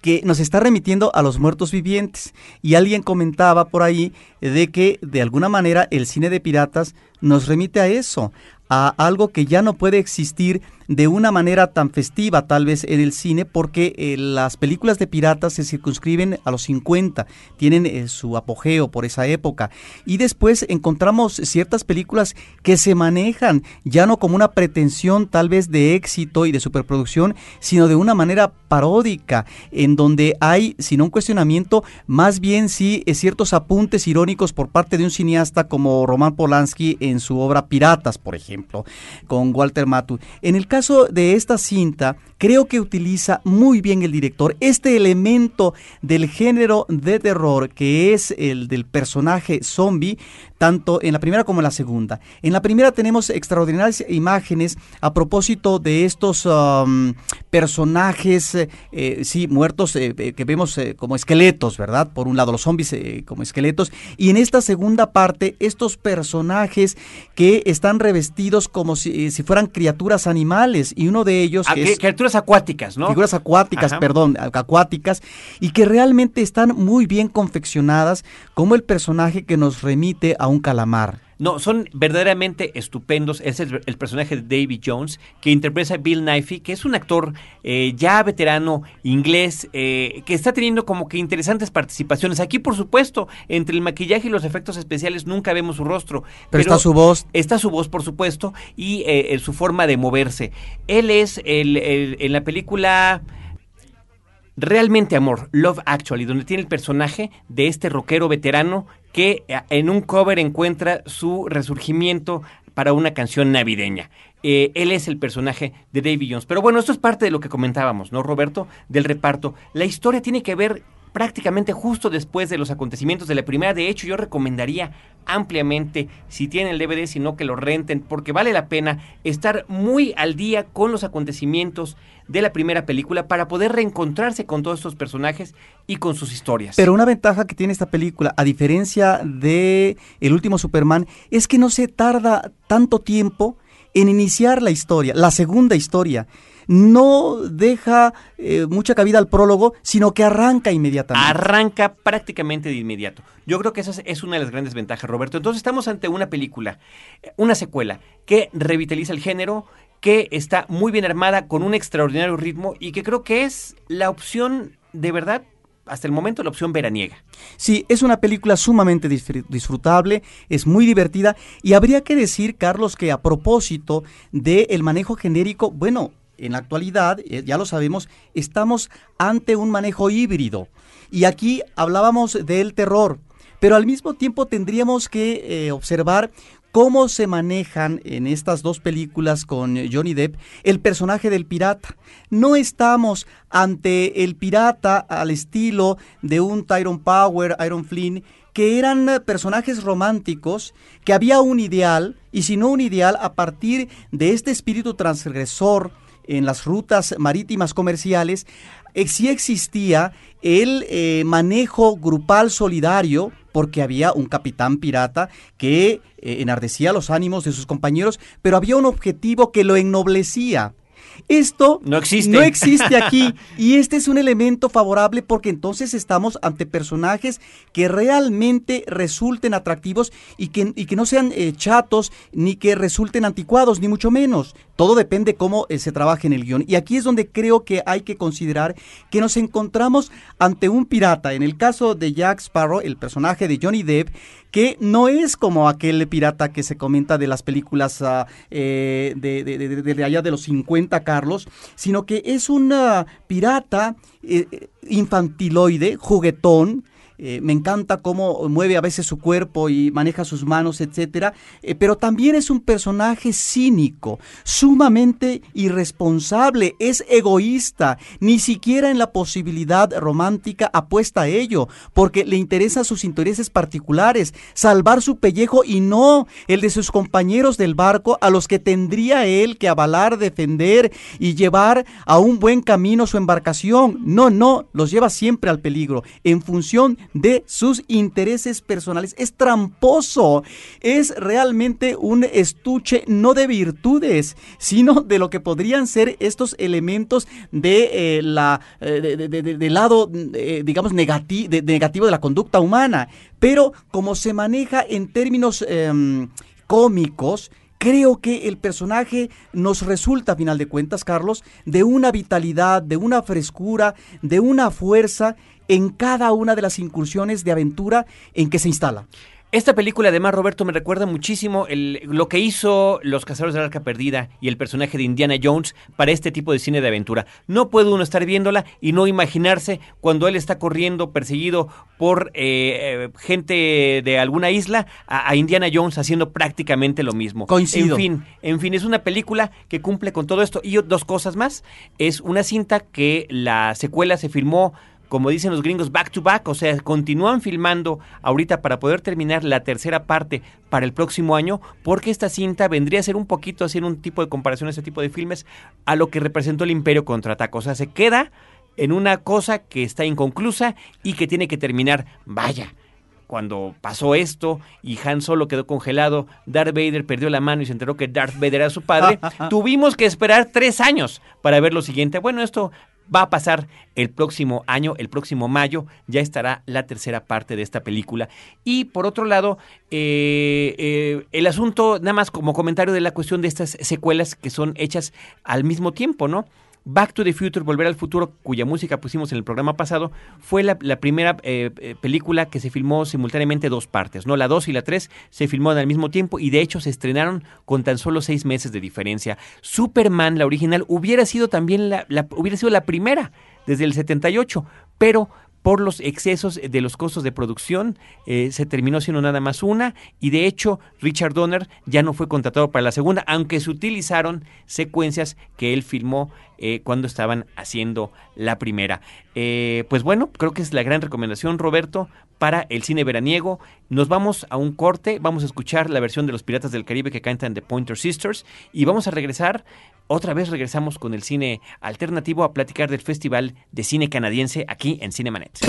Speaker 4: que nos está remitiendo a los muertos vivientes. Y alguien comentaba por ahí de que de alguna manera el cine de piratas nos remite a eso, a algo que ya no puede existir de una manera tan festiva tal vez en el cine porque eh, las películas de piratas se circunscriben a los 50, tienen eh, su apogeo por esa época. Y después encontramos ciertas películas que se manejan ya no como una pretensión tal vez de éxito y de superproducción, sino de una manera paródica en donde hay, sin un cuestionamiento, más bien sí eh, ciertos apuntes irónicos por parte de un cineasta como Roman Polanski en su obra Piratas, por ejemplo, con Walter caso caso de esta cinta, creo que utiliza muy bien el director. Este elemento del género de terror que es el del personaje zombie, tanto en la primera como en la segunda. En la primera tenemos extraordinarias imágenes a propósito de estos um, personajes, eh, sí, muertos eh, eh, que vemos como esqueletos, ¿verdad? Por un lado, los zombies como esqueletos. Y en esta segunda parte, estos personajes que están revestidos como si, fueran criaturas animales. Y uno de ellos...
Speaker 1: Ah,
Speaker 4: que
Speaker 1: es, criaturas acuáticas, ¿no?
Speaker 4: Figuras acuáticas, perdón, acuáticas. Y que realmente están muy bien confeccionadas como el personaje que nos remite a un calamar.
Speaker 1: No, son verdaderamente estupendos. Es el, personaje de Davy Jones, que interpreta a Bill Nighy, que es un actor eh, ya veterano inglés, eh, que está teniendo como que interesantes participaciones. Aquí, por supuesto, entre el maquillaje y los efectos especiales nunca vemos su rostro.
Speaker 4: Pero, está su voz.
Speaker 1: Está su voz, por supuesto, y eh, su forma de moverse. Él es el, en la película... Realmente Amor, Love Actually, donde tiene el personaje de este rockero veterano que eh, en un cover encuentra su resurgimiento para una canción navideña. Eh, él es el personaje de Davy Jones. Pero bueno, esto es parte de lo que comentábamos, ¿no, Roberto? Del reparto. La historia tiene que ver prácticamente justo después de los acontecimientos de la primera. De hecho, yo recomendaría ampliamente, si tienen el DVD, si no que lo renten, porque vale la pena estar muy al día con los acontecimientos de la primera película para poder reencontrarse con todos estos personajes y con sus historias.
Speaker 4: Pero una ventaja que tiene esta película, a diferencia de El último Superman, es que no se tarda tanto tiempo en iniciar la historia, la segunda historia no deja eh, mucha cabida al prólogo, sino que arranca inmediatamente.
Speaker 1: Arranca prácticamente de inmediato. Yo creo que esa es una de las grandes ventajas, Roberto. Entonces estamos ante una película, una secuela, que revitaliza el género, que está muy bien armada, con un extraordinario ritmo y que creo que es la opción de verdad hasta el momento la opción veraniega.
Speaker 4: Sí, es una película sumamente disfrutable, es muy divertida y habría que decir, Carlos, que a propósito del manejo genérico, bueno, en la actualidad, eh, ya lo sabemos, estamos ante un manejo híbrido. Y aquí hablábamos del terror, pero al mismo tiempo tendríamos que eh, observar cómo se manejan en estas dos películas con Johnny Depp el personaje del pirata. No estamos ante el pirata al estilo de un Tyrone Power, Iron Flynn, que eran personajes románticos, que había un ideal, y si no un ideal, a partir de este espíritu transgresor, en las rutas marítimas comerciales, eh, sí existía el eh, manejo grupal solidario porque había un capitán pirata que eh, enardecía los ánimos de sus compañeros, pero había un objetivo que lo ennoblecía. Esto
Speaker 1: no existe.
Speaker 4: no existe aquí y este es un elemento favorable porque entonces estamos ante personajes que realmente resulten atractivos y que, y que no sean eh, chatos ni que resulten anticuados, ni mucho menos. Todo depende cómo eh, se trabaje en el guion. Y aquí es donde creo que hay que considerar que nos encontramos ante un pirata. En el caso de Jack Sparrow, el personaje de Johnny Depp, que no es como aquel pirata que se comenta de las películas uh, eh, de, allá de los 50, Carlos, sino que es un pirata eh, infantiloide, juguetón, eh, me encanta cómo mueve a veces su cuerpo y maneja sus manos, etcétera, eh, pero también es un personaje cínico, sumamente irresponsable, es egoísta, ni siquiera en la posibilidad romántica apuesta a ello, porque le interesan sus intereses particulares, salvar su pellejo y no el de sus compañeros del barco a los que tendría él que avalar, defender y llevar a un buen camino su embarcación. No, no, los lleva siempre al peligro en función de sus intereses personales. Es tramposo, es realmente un estuche no de virtudes, sino de lo que podrían ser estos elementos de eh, la eh, de, de, de, lado, eh, digamos, negati negativo de la conducta humana. Pero como se maneja en términos em, cómicos, creo que el personaje nos resulta, a final de cuentas, Carlos, de una vitalidad, de una frescura, de una fuerza en cada una de las incursiones de aventura en que se instala.
Speaker 1: Esta película, además, Roberto, me recuerda muchísimo el, lo que hizo Los Cazadores del Arca Perdida y el personaje de Indiana Jones para este tipo de cine de aventura. No puede uno estar viéndola y no imaginarse cuando él está corriendo, perseguido por eh, gente de alguna isla, a, a, Indiana Jones haciendo prácticamente lo mismo.
Speaker 4: Coincido.
Speaker 1: En fin, en fin, es una película que cumple con todo esto. Y dos cosas más. Es una cinta que la secuela se filmó como dicen los gringos, back to back, o sea, continúan filmando ahorita para poder terminar la tercera parte para el próximo año, porque esta cinta vendría a ser un poquito, hacer un tipo de comparación a este tipo de filmes, a lo que representó el Imperio Contraataca. O sea, se queda en una cosa que está inconclusa y que tiene que terminar, vaya, cuando pasó esto y Han Solo quedó congelado, Darth Vader perdió la mano y se enteró que Darth Vader era su padre, tuvimos que esperar tres años para ver lo siguiente. Bueno, esto va a pasar el próximo año, el próximo mayo, ya estará la tercera parte de esta película. Y por otro lado, eh, eh, el asunto, nada más como comentario de la cuestión de estas secuelas que son hechas al mismo tiempo, ¿no? Back to the Future, Volver al Futuro, cuya música pusimos en el programa pasado, fue la, primera eh, película que se filmó simultáneamente dos partes, ¿no? La 2 y la 3 se filmó al mismo tiempo y de hecho se estrenaron con tan solo seis meses de diferencia. Superman, la original, hubiera sido también la, la hubiera sido la primera desde el 78, pero por los excesos de los costos de producción, eh, se terminó siendo nada más una y de hecho Richard Donner ya no fue contratado para la segunda, aunque se utilizaron secuencias que él filmó eh, cuando estaban haciendo la primera. Eh, pues bueno, creo que es la gran recomendación, Roberto, para el cine veraniego. Nos vamos a un corte, vamos a escuchar la versión de los Piratas del Caribe que cantan The Pointer Sisters y vamos a regresar otra vez regresamos con el cine alternativo a platicar del Festival de Cine Canadiense aquí en Cinemanet.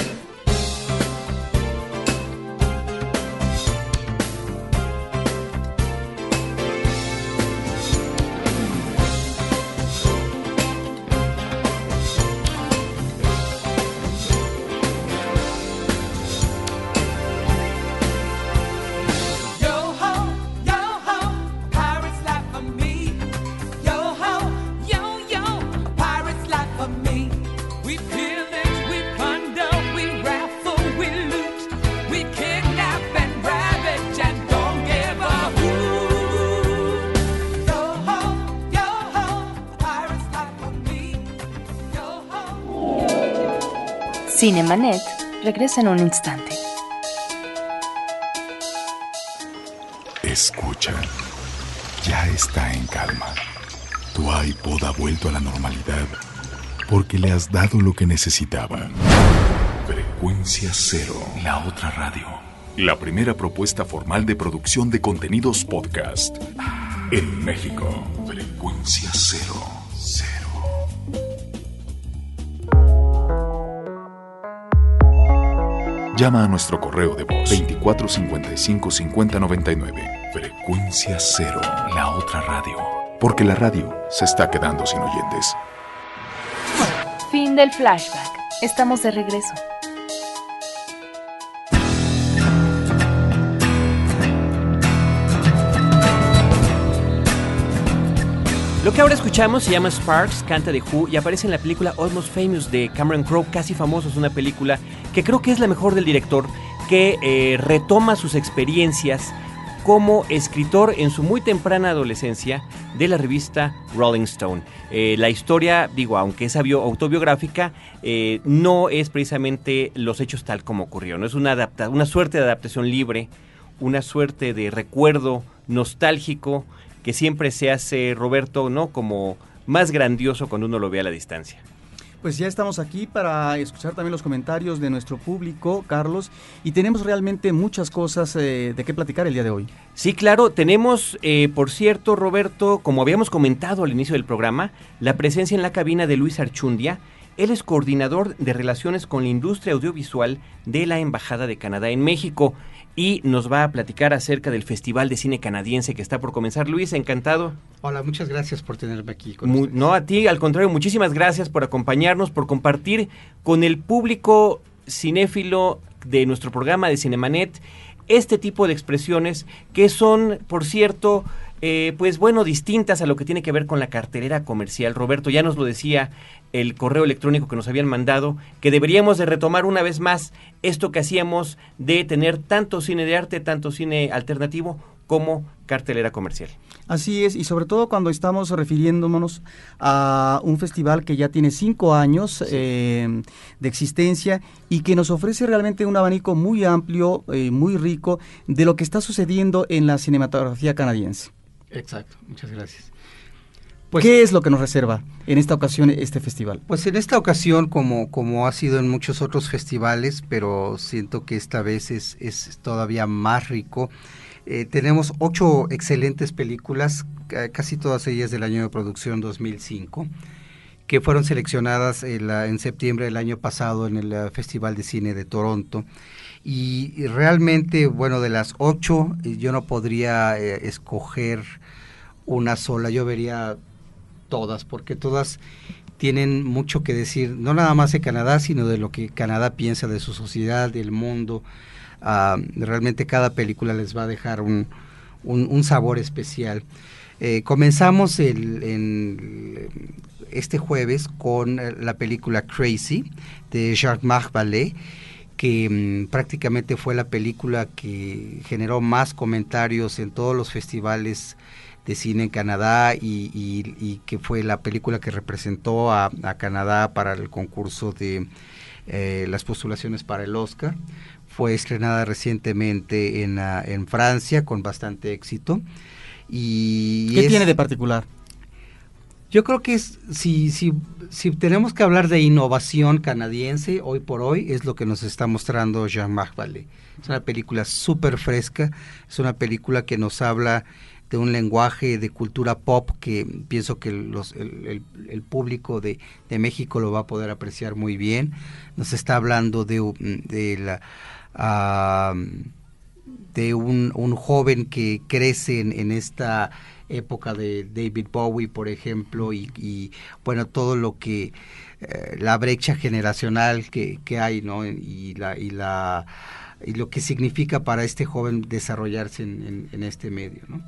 Speaker 2: Cinemanet regresa en un instante.
Speaker 3: Escucha, ya está en calma. Tu iPod ha vuelto a la normalidad porque le has dado lo que necesitaba. Frecuencia Cero, la otra radio. La primera propuesta formal de producción de contenidos podcast en México. Frecuencia. Cero. Llama a nuestro correo de voz 2455 5099. Frecuencia cero, la otra radio. Porque la radio se está quedando sin oyentes.
Speaker 2: Fin del flashback. Estamos de regreso.
Speaker 1: Lo que ahora escuchamos se llama Sparks, canta de Who y aparece en la película Almost Famous de Cameron Crowe, casi famoso, es una película que creo que es la mejor del director, que eh, retoma sus experiencias como escritor en su muy temprana adolescencia de la revista Rolling Stone. Eh, la historia, digo, aunque es autobiográfica, eh, no es precisamente los hechos tal como ocurrió, es una, una suerte de adaptación libre, una suerte de recuerdo nostálgico que siempre se hace, Roberto, ¿no? Como más grandioso cuando uno lo ve a la distancia.
Speaker 4: Pues ya estamos aquí para escuchar también los comentarios de nuestro público, Carlos, y tenemos realmente muchas cosas eh, de qué platicar el día de hoy.
Speaker 1: Sí, claro, tenemos, eh, por cierto, Roberto, como habíamos comentado al inicio del programa, la presencia en la cabina de Luis Archundia. Él es coordinador de relaciones con la industria audiovisual de la Embajada de Canadá en México y nos va a platicar acerca del Festival de Cine Canadiense que está por comenzar. Luis, encantado.
Speaker 6: Hola, muchas gracias por tenerme aquí.
Speaker 1: Con no, a ti, al contrario, muchísimas gracias por acompañarnos, por compartir con el público cinéfilo de nuestro programa de Cinemanet este tipo de expresiones que son, por cierto, eh, pues bueno, distintas a lo que tiene que ver con la cartelera comercial. Roberto ya nos lo decía el correo electrónico que nos habían mandado, que deberíamos de retomar una vez más esto que hacíamos de tener tanto cine de arte, tanto cine alternativo como cartelera comercial.
Speaker 4: Así es, y sobre todo cuando estamos refiriéndonos a un festival que ya tiene cinco años eh, de existencia y que nos ofrece realmente un abanico muy amplio, eh, muy rico de lo que está sucediendo en la cinematografía canadiense.
Speaker 6: Exacto, muchas gracias.
Speaker 4: Pues, ¿Qué es lo que nos reserva en esta ocasión este festival?
Speaker 6: Pues en esta ocasión, como, como ha sido en muchos otros festivales, pero siento que esta vez es, es todavía más rico, eh, tenemos ocho excelentes películas, casi todas ellas del año de producción 2005, que fueron seleccionadas en, septiembre del año pasado en el eh, Festival de Cine de Toronto. Y, realmente, bueno, de las ocho, eh, yo no podría escoger una sola, yo vería todas, porque todas tienen mucho que decir, no nada más de Canadá, sino de lo que Canadá piensa de su sociedad, del mundo. Ah, realmente cada película les va a dejar un, un, sabor especial. Eh, comenzamos el, este jueves con la película Crazy de Jean-Marc Vallée que mm, prácticamente fue la película que generó más comentarios en todos los festivales de cine en Canadá y, que fue la película que representó a, Canadá para el concurso de eh, las postulaciones para el Oscar. Fue estrenada recientemente en, ah, en Francia con bastante éxito. Y
Speaker 4: ¿Qué tiene de particular?
Speaker 6: Yo creo que es, si, si, si tenemos que hablar de innovación canadiense hoy por hoy, es lo que nos está mostrando Jean-Marc Vallée. Es una película súper fresca, es una película que nos habla de un lenguaje de cultura pop que pienso que los, el, el, público de, de, México lo va a poder apreciar muy bien. Nos está hablando de, de la... de un, un, joven que crece en, en, esta época de David Bowie, por ejemplo, y, bueno, todo lo que, eh, la brecha generacional que, que hay, ¿no? Y la, y la, y lo que significa para este joven desarrollarse en, en, en este medio, ¿no?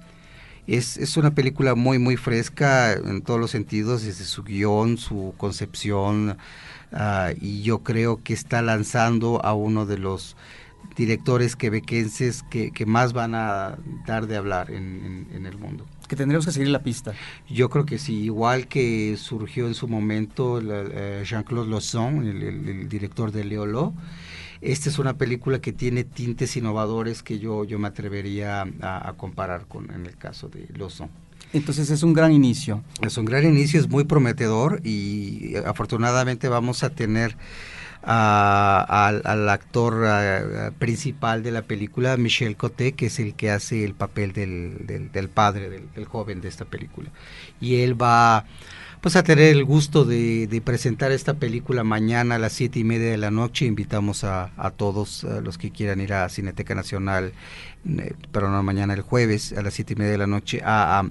Speaker 6: Es, es una película muy, muy fresca en todos los sentidos, desde su guion, su concepción, uh, y yo creo que está lanzando a uno de los directores quebequenses que, que más van a dar de hablar en, en, en, el mundo.
Speaker 4: Que tendremos que seguir la pista.
Speaker 6: Yo creo que sí, igual que surgió en su momento uh, Jean-Claude Lozon, el, el, el, director de Leolo, esta es una película que tiene tintes innovadores que yo, yo me atrevería a, a comparar con en el caso de Lawson.
Speaker 4: Entonces es un gran inicio.
Speaker 6: Es un gran inicio, es muy prometedor y afortunadamente vamos a tener a, al, al, actor a, principal de la película, Michel Coté, que es el que hace el papel del, del, del padre, del, del, joven de esta película. Y él va pues a tener el gusto de, presentar esta película mañana a las siete y media de la noche. Invitamos a, a todos los que quieran ir a Cineteca Nacional, eh, pero no mañana, el jueves a las siete y media de la noche a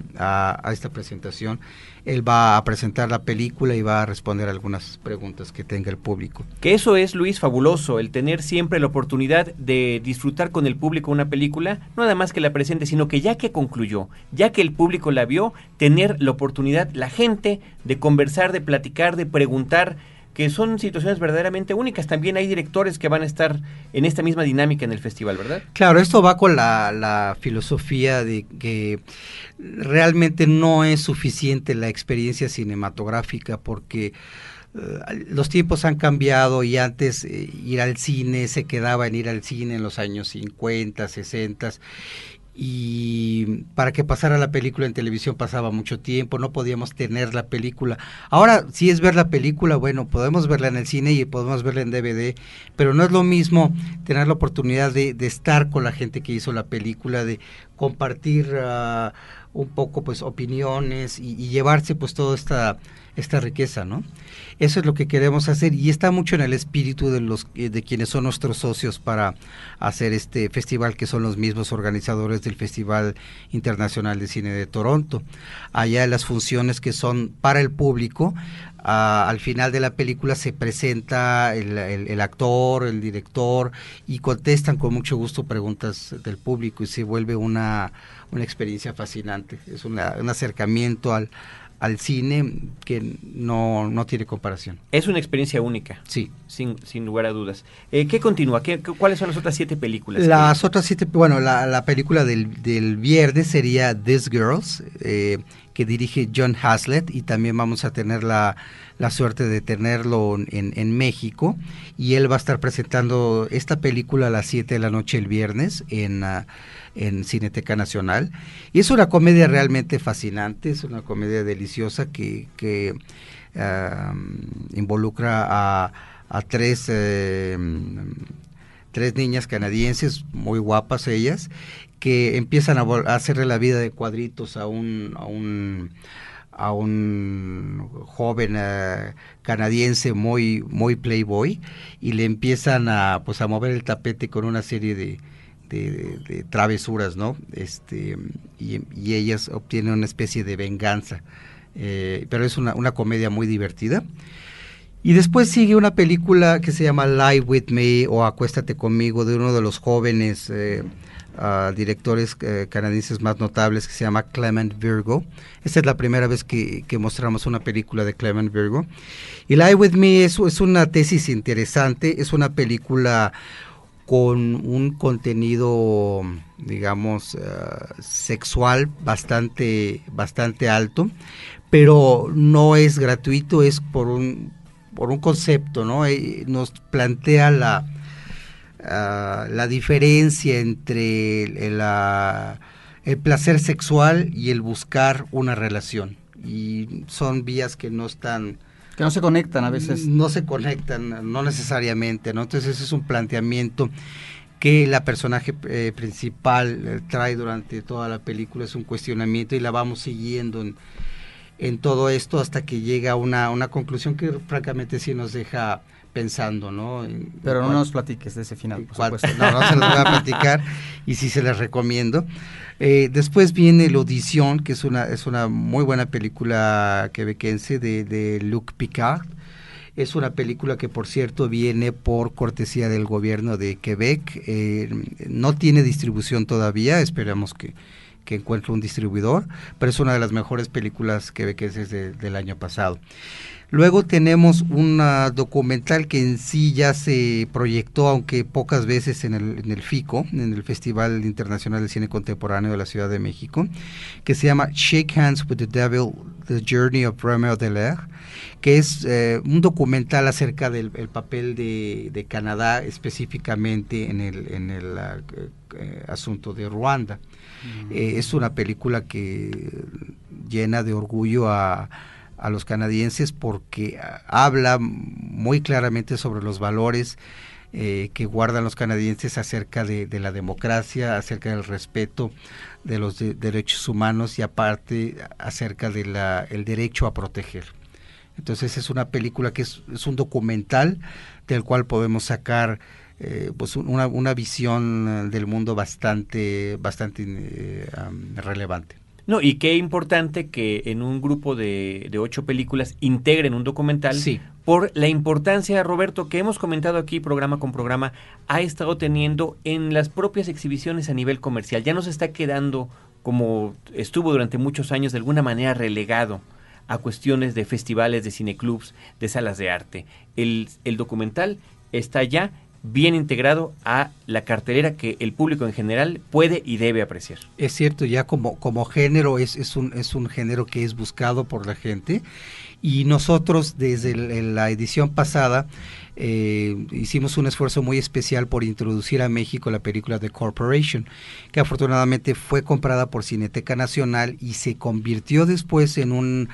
Speaker 6: esta presentación él va a presentar la película y va a responder algunas preguntas que tenga el público.
Speaker 1: Que eso es, Luis, fabuloso, el tener siempre la oportunidad de disfrutar con el público una película, no nada más que la presente, sino que ya que concluyó, ya que el público la vio, tener la oportunidad, la gente, de conversar, de platicar, de preguntar que son situaciones verdaderamente únicas. También hay directores que van a estar en esta misma dinámica en el festival, ¿verdad?
Speaker 6: Claro, esto va con la, filosofía de que realmente no es suficiente la experiencia cinematográfica porque eh, los tiempos han cambiado y antes eh, ir al cine se quedaba en ir al cine en los años 50, 60 y para que pasara la película en televisión pasaba mucho tiempo, no podíamos tener la película. Ahora, si es ver la película, bueno, podemos verla en el cine y podemos verla en DVD, pero no es lo mismo tener la oportunidad de, estar con la gente que hizo la película, de compartir ah, un poco pues opiniones y, llevarse pues toda esta, esta riqueza, ¿no? Eso es lo que queremos hacer y está mucho en el espíritu de los eh, de quienes son nuestros socios para hacer este festival, que son los mismos organizadores del Festival Internacional de Cine de Toronto. Allá las funciones que son para el público, al final de la película se presenta el, actor, el director y contestan con mucho gusto preguntas del público y se vuelve una, una experiencia fascinante. Es un acercamiento al, al cine que no, no tiene comparación.
Speaker 1: Es una experiencia única.
Speaker 6: Sí.
Speaker 1: Sin, sin lugar a dudas. Eh, ¿Qué continúa? ¿Qué, ¿Cuáles son las otras siete películas?
Speaker 6: Las otras siete, bueno, la, la película del, del, viernes sería This Girls, eh, que dirige John Haslett, y también vamos a tener la, la suerte de tenerlo en, en, México, y él va a estar presentando esta película a las siete de la noche el viernes en... Uh, en Cineteca Nacional. Y es una comedia realmente fascinante, es una comedia deliciosa que, que involucra a, a tres, eh, tres niñas canadienses, muy guapas ellas, que empiezan a, hacerle la vida de cuadritos a un... A un a un joven eh, canadiense muy muy playboy y le empiezan a pues a mover el tapete con una serie de, de, travesuras, ¿no? Este, y, ellas obtienen una especie de venganza. Eh, pero es una, una, comedia muy divertida. Y después sigue una película que se llama Lie With Me o Acuéstate conmigo de uno de los jóvenes eh, ah, directores eh, canadienses más notables que se llama Clement Virgo. Esta es la primera vez que, mostramos una película de Clement Virgo. Y Lie With Me es, es una tesis interesante, es una película con un contenido, digamos, eh, sexual bastante, bastante alto, pero no es gratuito, es por un, por un concepto, ¿no? Eh, nos plantea la, ah, la diferencia entre el, el placer sexual y el buscar una relación. Y son vías que no están
Speaker 4: no se conectan a veces.
Speaker 6: No se conectan, no necesariamente, ¿no? Entonces ese es un planteamiento que la personaje eh, principal eh, trae durante toda la película, es un cuestionamiento y la vamos siguiendo en, en todo esto hasta que llega a una, una conclusión que francamente sí nos deja pensando, ¿no?
Speaker 4: Pero no nos platiques de ese final,
Speaker 6: por supuesto. No, no se los voy a platicar y sí se les recomiendo. Eh, después viene La Audición, que es una, es una muy buena película quebequense de, de Luc Picard. Es una película que, por cierto, viene por cortesía del gobierno de Quebec. Eh, no tiene distribución todavía, esperamos que, que encuentre un distribuidor, pero es una de las mejores películas quebequenses del año pasado. Luego tenemos una documental que en sí ya se proyectó, aunque pocas veces en el, en el FICO, en el Festival Internacional de Cine Contemporáneo de la Ciudad de México, que se llama Shake Hands with the Devil, The Journey of Romeo Dallaire, que es eh, un documental acerca del papel de, Canadá específicamente en el, en el ah, eh, asunto de Ruanda. Mm. Eh, es una película que llena de orgullo a a los canadienses porque ah, habla muy claramente sobre los valores eh, que guardan los canadienses acerca de, la democracia, acerca del respeto de los derechos humanos y aparte acerca del el derecho a proteger. Entonces es una película que es, es un documental del cual podemos sacar eh, pues una, una, visión del mundo bastante, bastante eh, relevante.
Speaker 1: No, y qué importante que en un grupo de, de, ocho películas integren un documental
Speaker 6: sí.
Speaker 1: por la importancia, Roberto, que hemos comentado aquí programa con programa, ha estado teniendo en las propias exhibiciones a nivel comercial. Ya no se está quedando como estuvo durante muchos años de alguna manera relegado a cuestiones de festivales, de cineclubs, de salas de arte. El, el documental está ya bien integrado a la cartelera que el público en general puede y debe apreciar.
Speaker 6: Es cierto, ya como, como género es, es, un, es un género que es buscado por la gente y nosotros desde la edición pasada eh, hicimos un esfuerzo muy especial por introducir a México la película The Corporation, que afortunadamente fue comprada por Cineteca Nacional y se convirtió después en un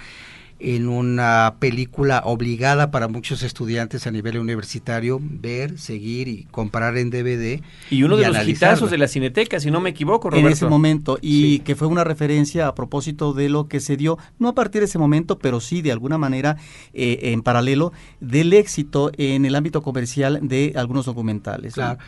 Speaker 6: en una película obligada para muchos estudiantes a nivel universitario ver, seguir y comprar en DVD.
Speaker 1: Y uno y de los hitazos de la Cineteca, si no me equivoco, Roberto.
Speaker 4: En ese momento, y sí. que fue una referencia a propósito de lo que se dio, no a partir de ese momento, pero sí de alguna manera eh, en paralelo del éxito en el ámbito comercial de algunos documentales.
Speaker 6: Claro.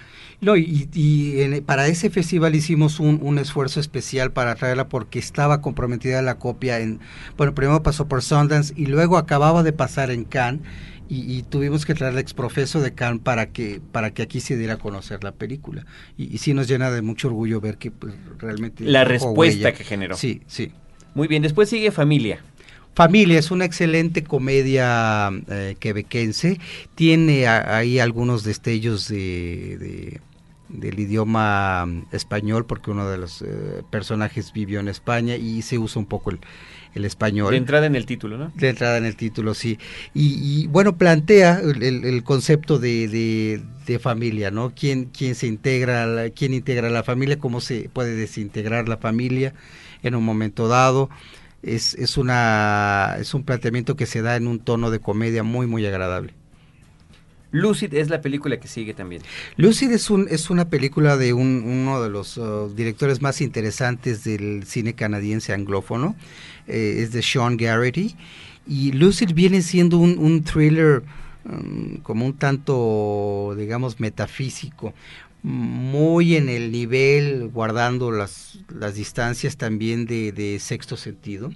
Speaker 6: No, y, y en, para ese festival hicimos un, un, esfuerzo especial para traerla porque estaba comprometida la copia en, bueno, primero pasó por Sundance y luego acababa de pasar en Cannes y, y, tuvimos que traer al exprofeso de Cannes para que, para que aquí se diera a conocer la película. Y, y sí nos llena de mucho orgullo ver que pues, realmente...
Speaker 1: La respuesta huella. que generó.
Speaker 6: Sí, sí.
Speaker 1: Muy bien, después sigue Familia.
Speaker 6: Familia es una excelente comedia eh, quebequense, tiene a, ahí algunos destellos de, de del idioma español porque uno de los eh, personajes vivió en España y se usa un poco el, el, español.
Speaker 1: De entrada en el título, ¿no?
Speaker 6: De entrada en el título, sí. Y, y bueno, plantea el, el concepto de, de, de, familia, ¿no? ¿Quién, quién se integra, quién integra la familia, cómo se puede desintegrar la familia en un momento dado. Es, es, una, es un planteamiento que se da en un tono de comedia muy, muy agradable.
Speaker 1: Lucid es la película que sigue también.
Speaker 6: Lucid es, un, es una película de un, uno de los uh, directores más interesantes del cine canadiense anglófono, eh, es de Sean Garrity, y Lucid viene siendo un, thriller um, como un tanto, digamos, metafísico, muy en el nivel, guardando las, las distancias también de sexto sentido.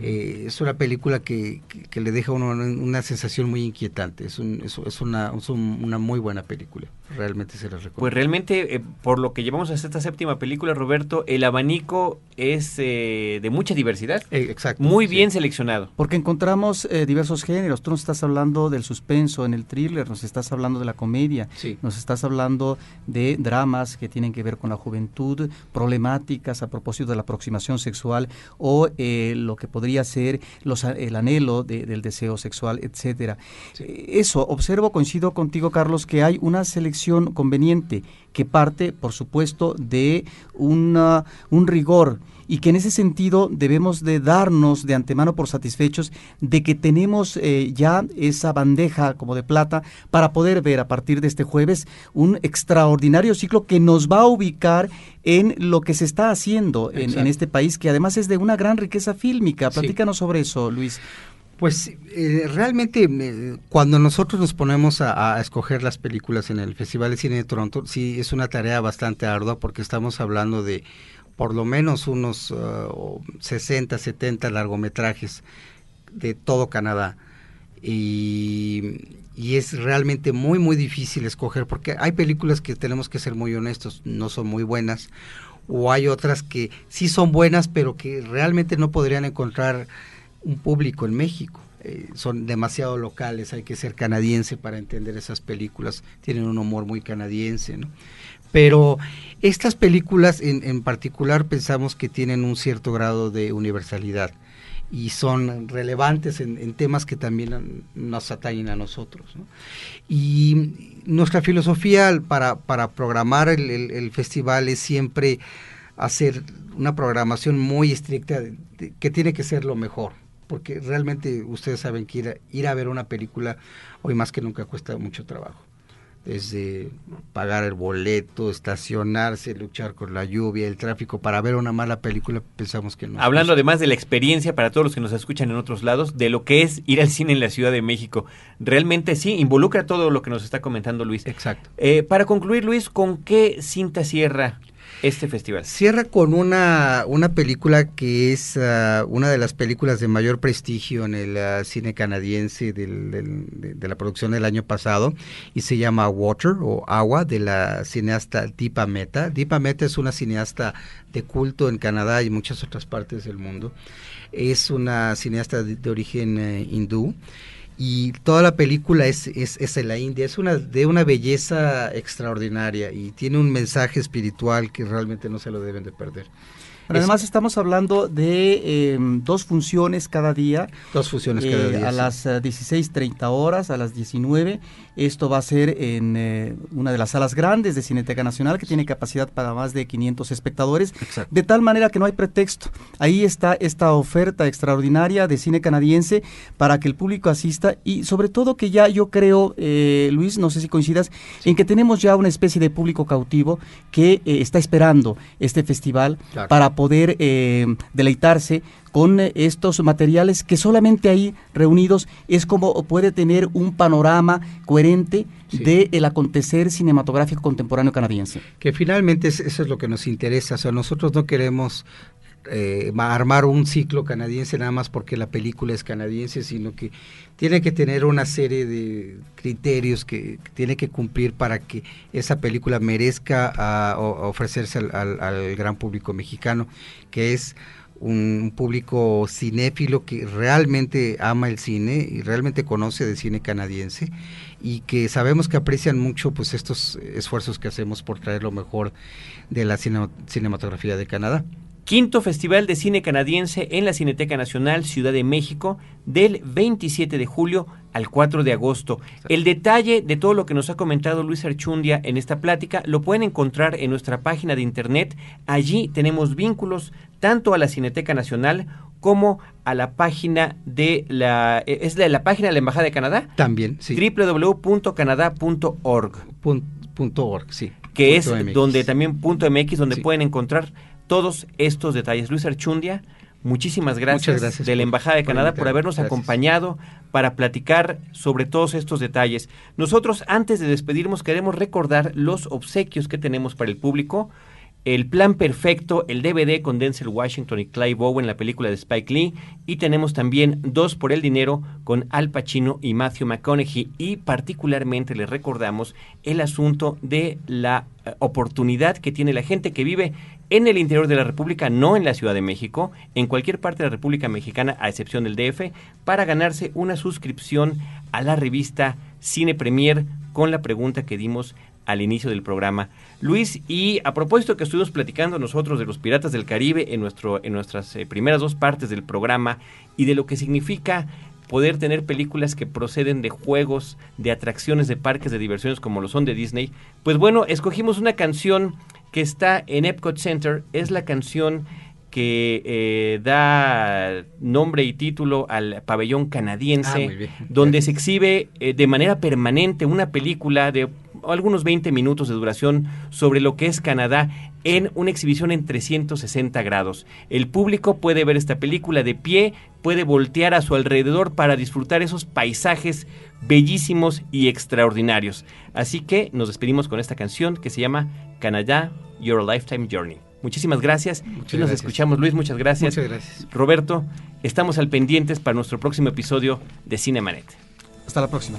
Speaker 6: Eh, es una película que, que, que, le deja uno una sensación muy inquietante. Es, un, es, es, una, es un, una, muy buena película. Realmente se las recomiendo.
Speaker 1: Pues realmente, eh, por lo que llevamos hasta esta séptima película, Roberto, el abanico es eh, de mucha diversidad.
Speaker 6: Eh, exacto.
Speaker 1: Muy sí. bien seleccionado.
Speaker 4: Porque encontramos eh, diversos géneros. Tú nos estás hablando del suspenso en el thriller, nos estás hablando de la comedia,
Speaker 6: sí.
Speaker 4: nos estás hablando de dramas que tienen que ver con la juventud, problemáticas a propósito de la aproximación sexual o eh, lo que podría ser los, el anhelo de, del deseo sexual, etcétera. Sí. Eso, observo, coincido contigo, Carlos, que hay una selección conveniente que parte, por supuesto, de una, un rigor y que en ese sentido debemos de darnos de antemano por satisfechos de que tenemos eh, ya esa bandeja como de plata para poder ver a partir de este jueves un extraordinario ciclo que nos va a ubicar en lo que se está haciendo en, en, este país, que además es de una gran riqueza fílmica. Platícanos sí. sobre eso, Luis.
Speaker 6: Pues eh, realmente eh, cuando nosotros nos ponemos a, escoger las películas en el Festival de Cine de Toronto, sí es una tarea bastante ardua porque estamos hablando de por lo menos unos uh, 60, 70 largometrajes de todo Canadá. Y, es realmente muy, muy difícil escoger porque hay películas que tenemos que ser muy honestos, no son muy buenas, o hay otras que sí son buenas, pero que realmente no podrían encontrar un público en México. Eh, son demasiado locales, hay que ser canadiense para entender esas películas, tienen un humor muy canadiense, ¿no? Pero estas películas en, en, particular pensamos que tienen un cierto grado de universalidad y son relevantes en, temas que también nos atañen a nosotros. ¿no? Y nuestra filosofía para, para programar el, festival es siempre hacer una programación muy estricta que tiene que ser lo mejor porque realmente ustedes saben que ir a, ir a ver una película hoy más que nunca cuesta mucho trabajo desde pagar el boleto, estacionarse, luchar con la lluvia, el tráfico, para ver una mala película, pensamos que no.
Speaker 1: Hablando además de la experiencia para todos los que nos escuchan en otros lados, de lo que es ir al cine en la Ciudad de México. Realmente sí, involucra todo lo que nos está comentando Luis.
Speaker 6: Exacto.
Speaker 1: Eh, para concluir, Luis, ¿con qué cinta cierra este festival?
Speaker 6: Cierra con una, una película que es uh, una de las películas de mayor prestigio en el uh, cine canadiense del, de, la producción del año pasado y se llama Water o Agua de la cineasta Deepa Mehta. Deepa Mehta es una cineasta de culto en Canadá y muchas otras partes del mundo. Es una cineasta de, de origen uh, hindú y toda la película es, es, es, en la India, es una de una belleza extraordinaria y tiene un mensaje espiritual que realmente no se lo deben de perder.
Speaker 4: Pero además estamos hablando de eh, dos funciones cada día.
Speaker 6: Dos funciones cada
Speaker 4: eh,
Speaker 6: día.
Speaker 4: A
Speaker 6: sí.
Speaker 4: las 16.30 horas, a las 19. Esto va a ser en eh, una de las salas grandes de Cineteca Nacional que tiene capacidad para más de 500 espectadores.
Speaker 6: Exacto.
Speaker 4: De tal manera que no hay pretexto. Ahí está esta oferta extraordinaria de cine canadiense para que el público asista y sobre todo que ya yo creo, eh, Luis, no sé si coincidas, sí. en que tenemos ya una especie de público cautivo que eh, está esperando este festival claro. para poder eh, deleitarse con estos materiales que solamente ahí reunidos es como puede tener un panorama coherente sí. del acontecer cinematográfico contemporáneo canadiense.
Speaker 6: Que finalmente es, eso es lo que nos interesa, o sea, nosotros no queremos eh, armar un ciclo canadiense nada más porque la película es canadiense, sino que tiene que tener una serie de criterios que, que tiene que cumplir para que esa película merezca a, a ofrecerse al, al, al gran público mexicano, que es un público cinéfilo que realmente ama el cine y realmente conoce de cine canadiense y que sabemos que aprecian mucho pues estos esfuerzos que hacemos por traer lo mejor de la cine, cinematografía de Canadá.
Speaker 1: Quinto Festival de Cine Canadiense en la Cineteca Nacional Ciudad de México del 27 de julio al 4 de agosto. El detalle de todo lo que nos ha comentado Luis Archundia en esta plática lo pueden encontrar en nuestra página de internet. Allí tenemos vínculos tanto a la Cineteca Nacional como a la página de la es la, la página de la Embajada de Canadá.
Speaker 6: También, sí.
Speaker 1: www.canadá.org.
Speaker 6: Punto org, sí.
Speaker 1: Que punto es MX. donde también punto MX donde sí. pueden encontrar todos estos detalles. Luis Archundia, muchísimas gracias,
Speaker 6: gracias
Speaker 1: de la Embajada de Canadá
Speaker 6: por,
Speaker 1: por habernos
Speaker 6: gracias.
Speaker 1: acompañado para platicar sobre todos estos detalles. Nosotros, antes de despedirnos, queremos recordar los obsequios que tenemos para el público. El Plan Perfecto, el DVD con Denzel Washington y Clive Owen, la película de Spike Lee. Y tenemos también Dos por el Dinero con Al Pacino y Matthew McConaughey. Y particularmente les recordamos el asunto de la uh, oportunidad que tiene la gente que vive en el interior de la República, no en la Ciudad de México, en cualquier parte de la República Mexicana, a excepción del DF, para ganarse una suscripción a la revista Cine Premier con la pregunta que dimos al inicio del programa. Luis, y a propósito que estuvimos platicando nosotros de los Piratas del Caribe en, nuestro, en nuestras eh, primeras dos partes del programa y de lo que significa poder tener películas que proceden de juegos, de atracciones de parques de diversiones como lo son de Disney, pues bueno, escogimos una canción que está en Epcot Center, es la canción que eh, da nombre y título al pabellón canadiense,
Speaker 6: ah,
Speaker 1: donde se exhibe eh, de manera permanente una película de algunos 20 minutos de duración sobre lo que es Canadá en una exhibición en 360 grados. El público puede ver esta película de pie, puede voltear a su alrededor para disfrutar esos paisajes bellísimos y extraordinarios. Así que nos despedimos con esta canción que se llama Canadá, Your Lifetime Journey. Muchísimas gracias.
Speaker 6: Muchas
Speaker 1: y nos
Speaker 6: gracias.
Speaker 1: escuchamos, Luis. Muchas gracias.
Speaker 6: Muchas gracias.
Speaker 1: Roberto, estamos al pendientes para nuestro próximo episodio de Cinemanet.
Speaker 4: Hasta la próxima.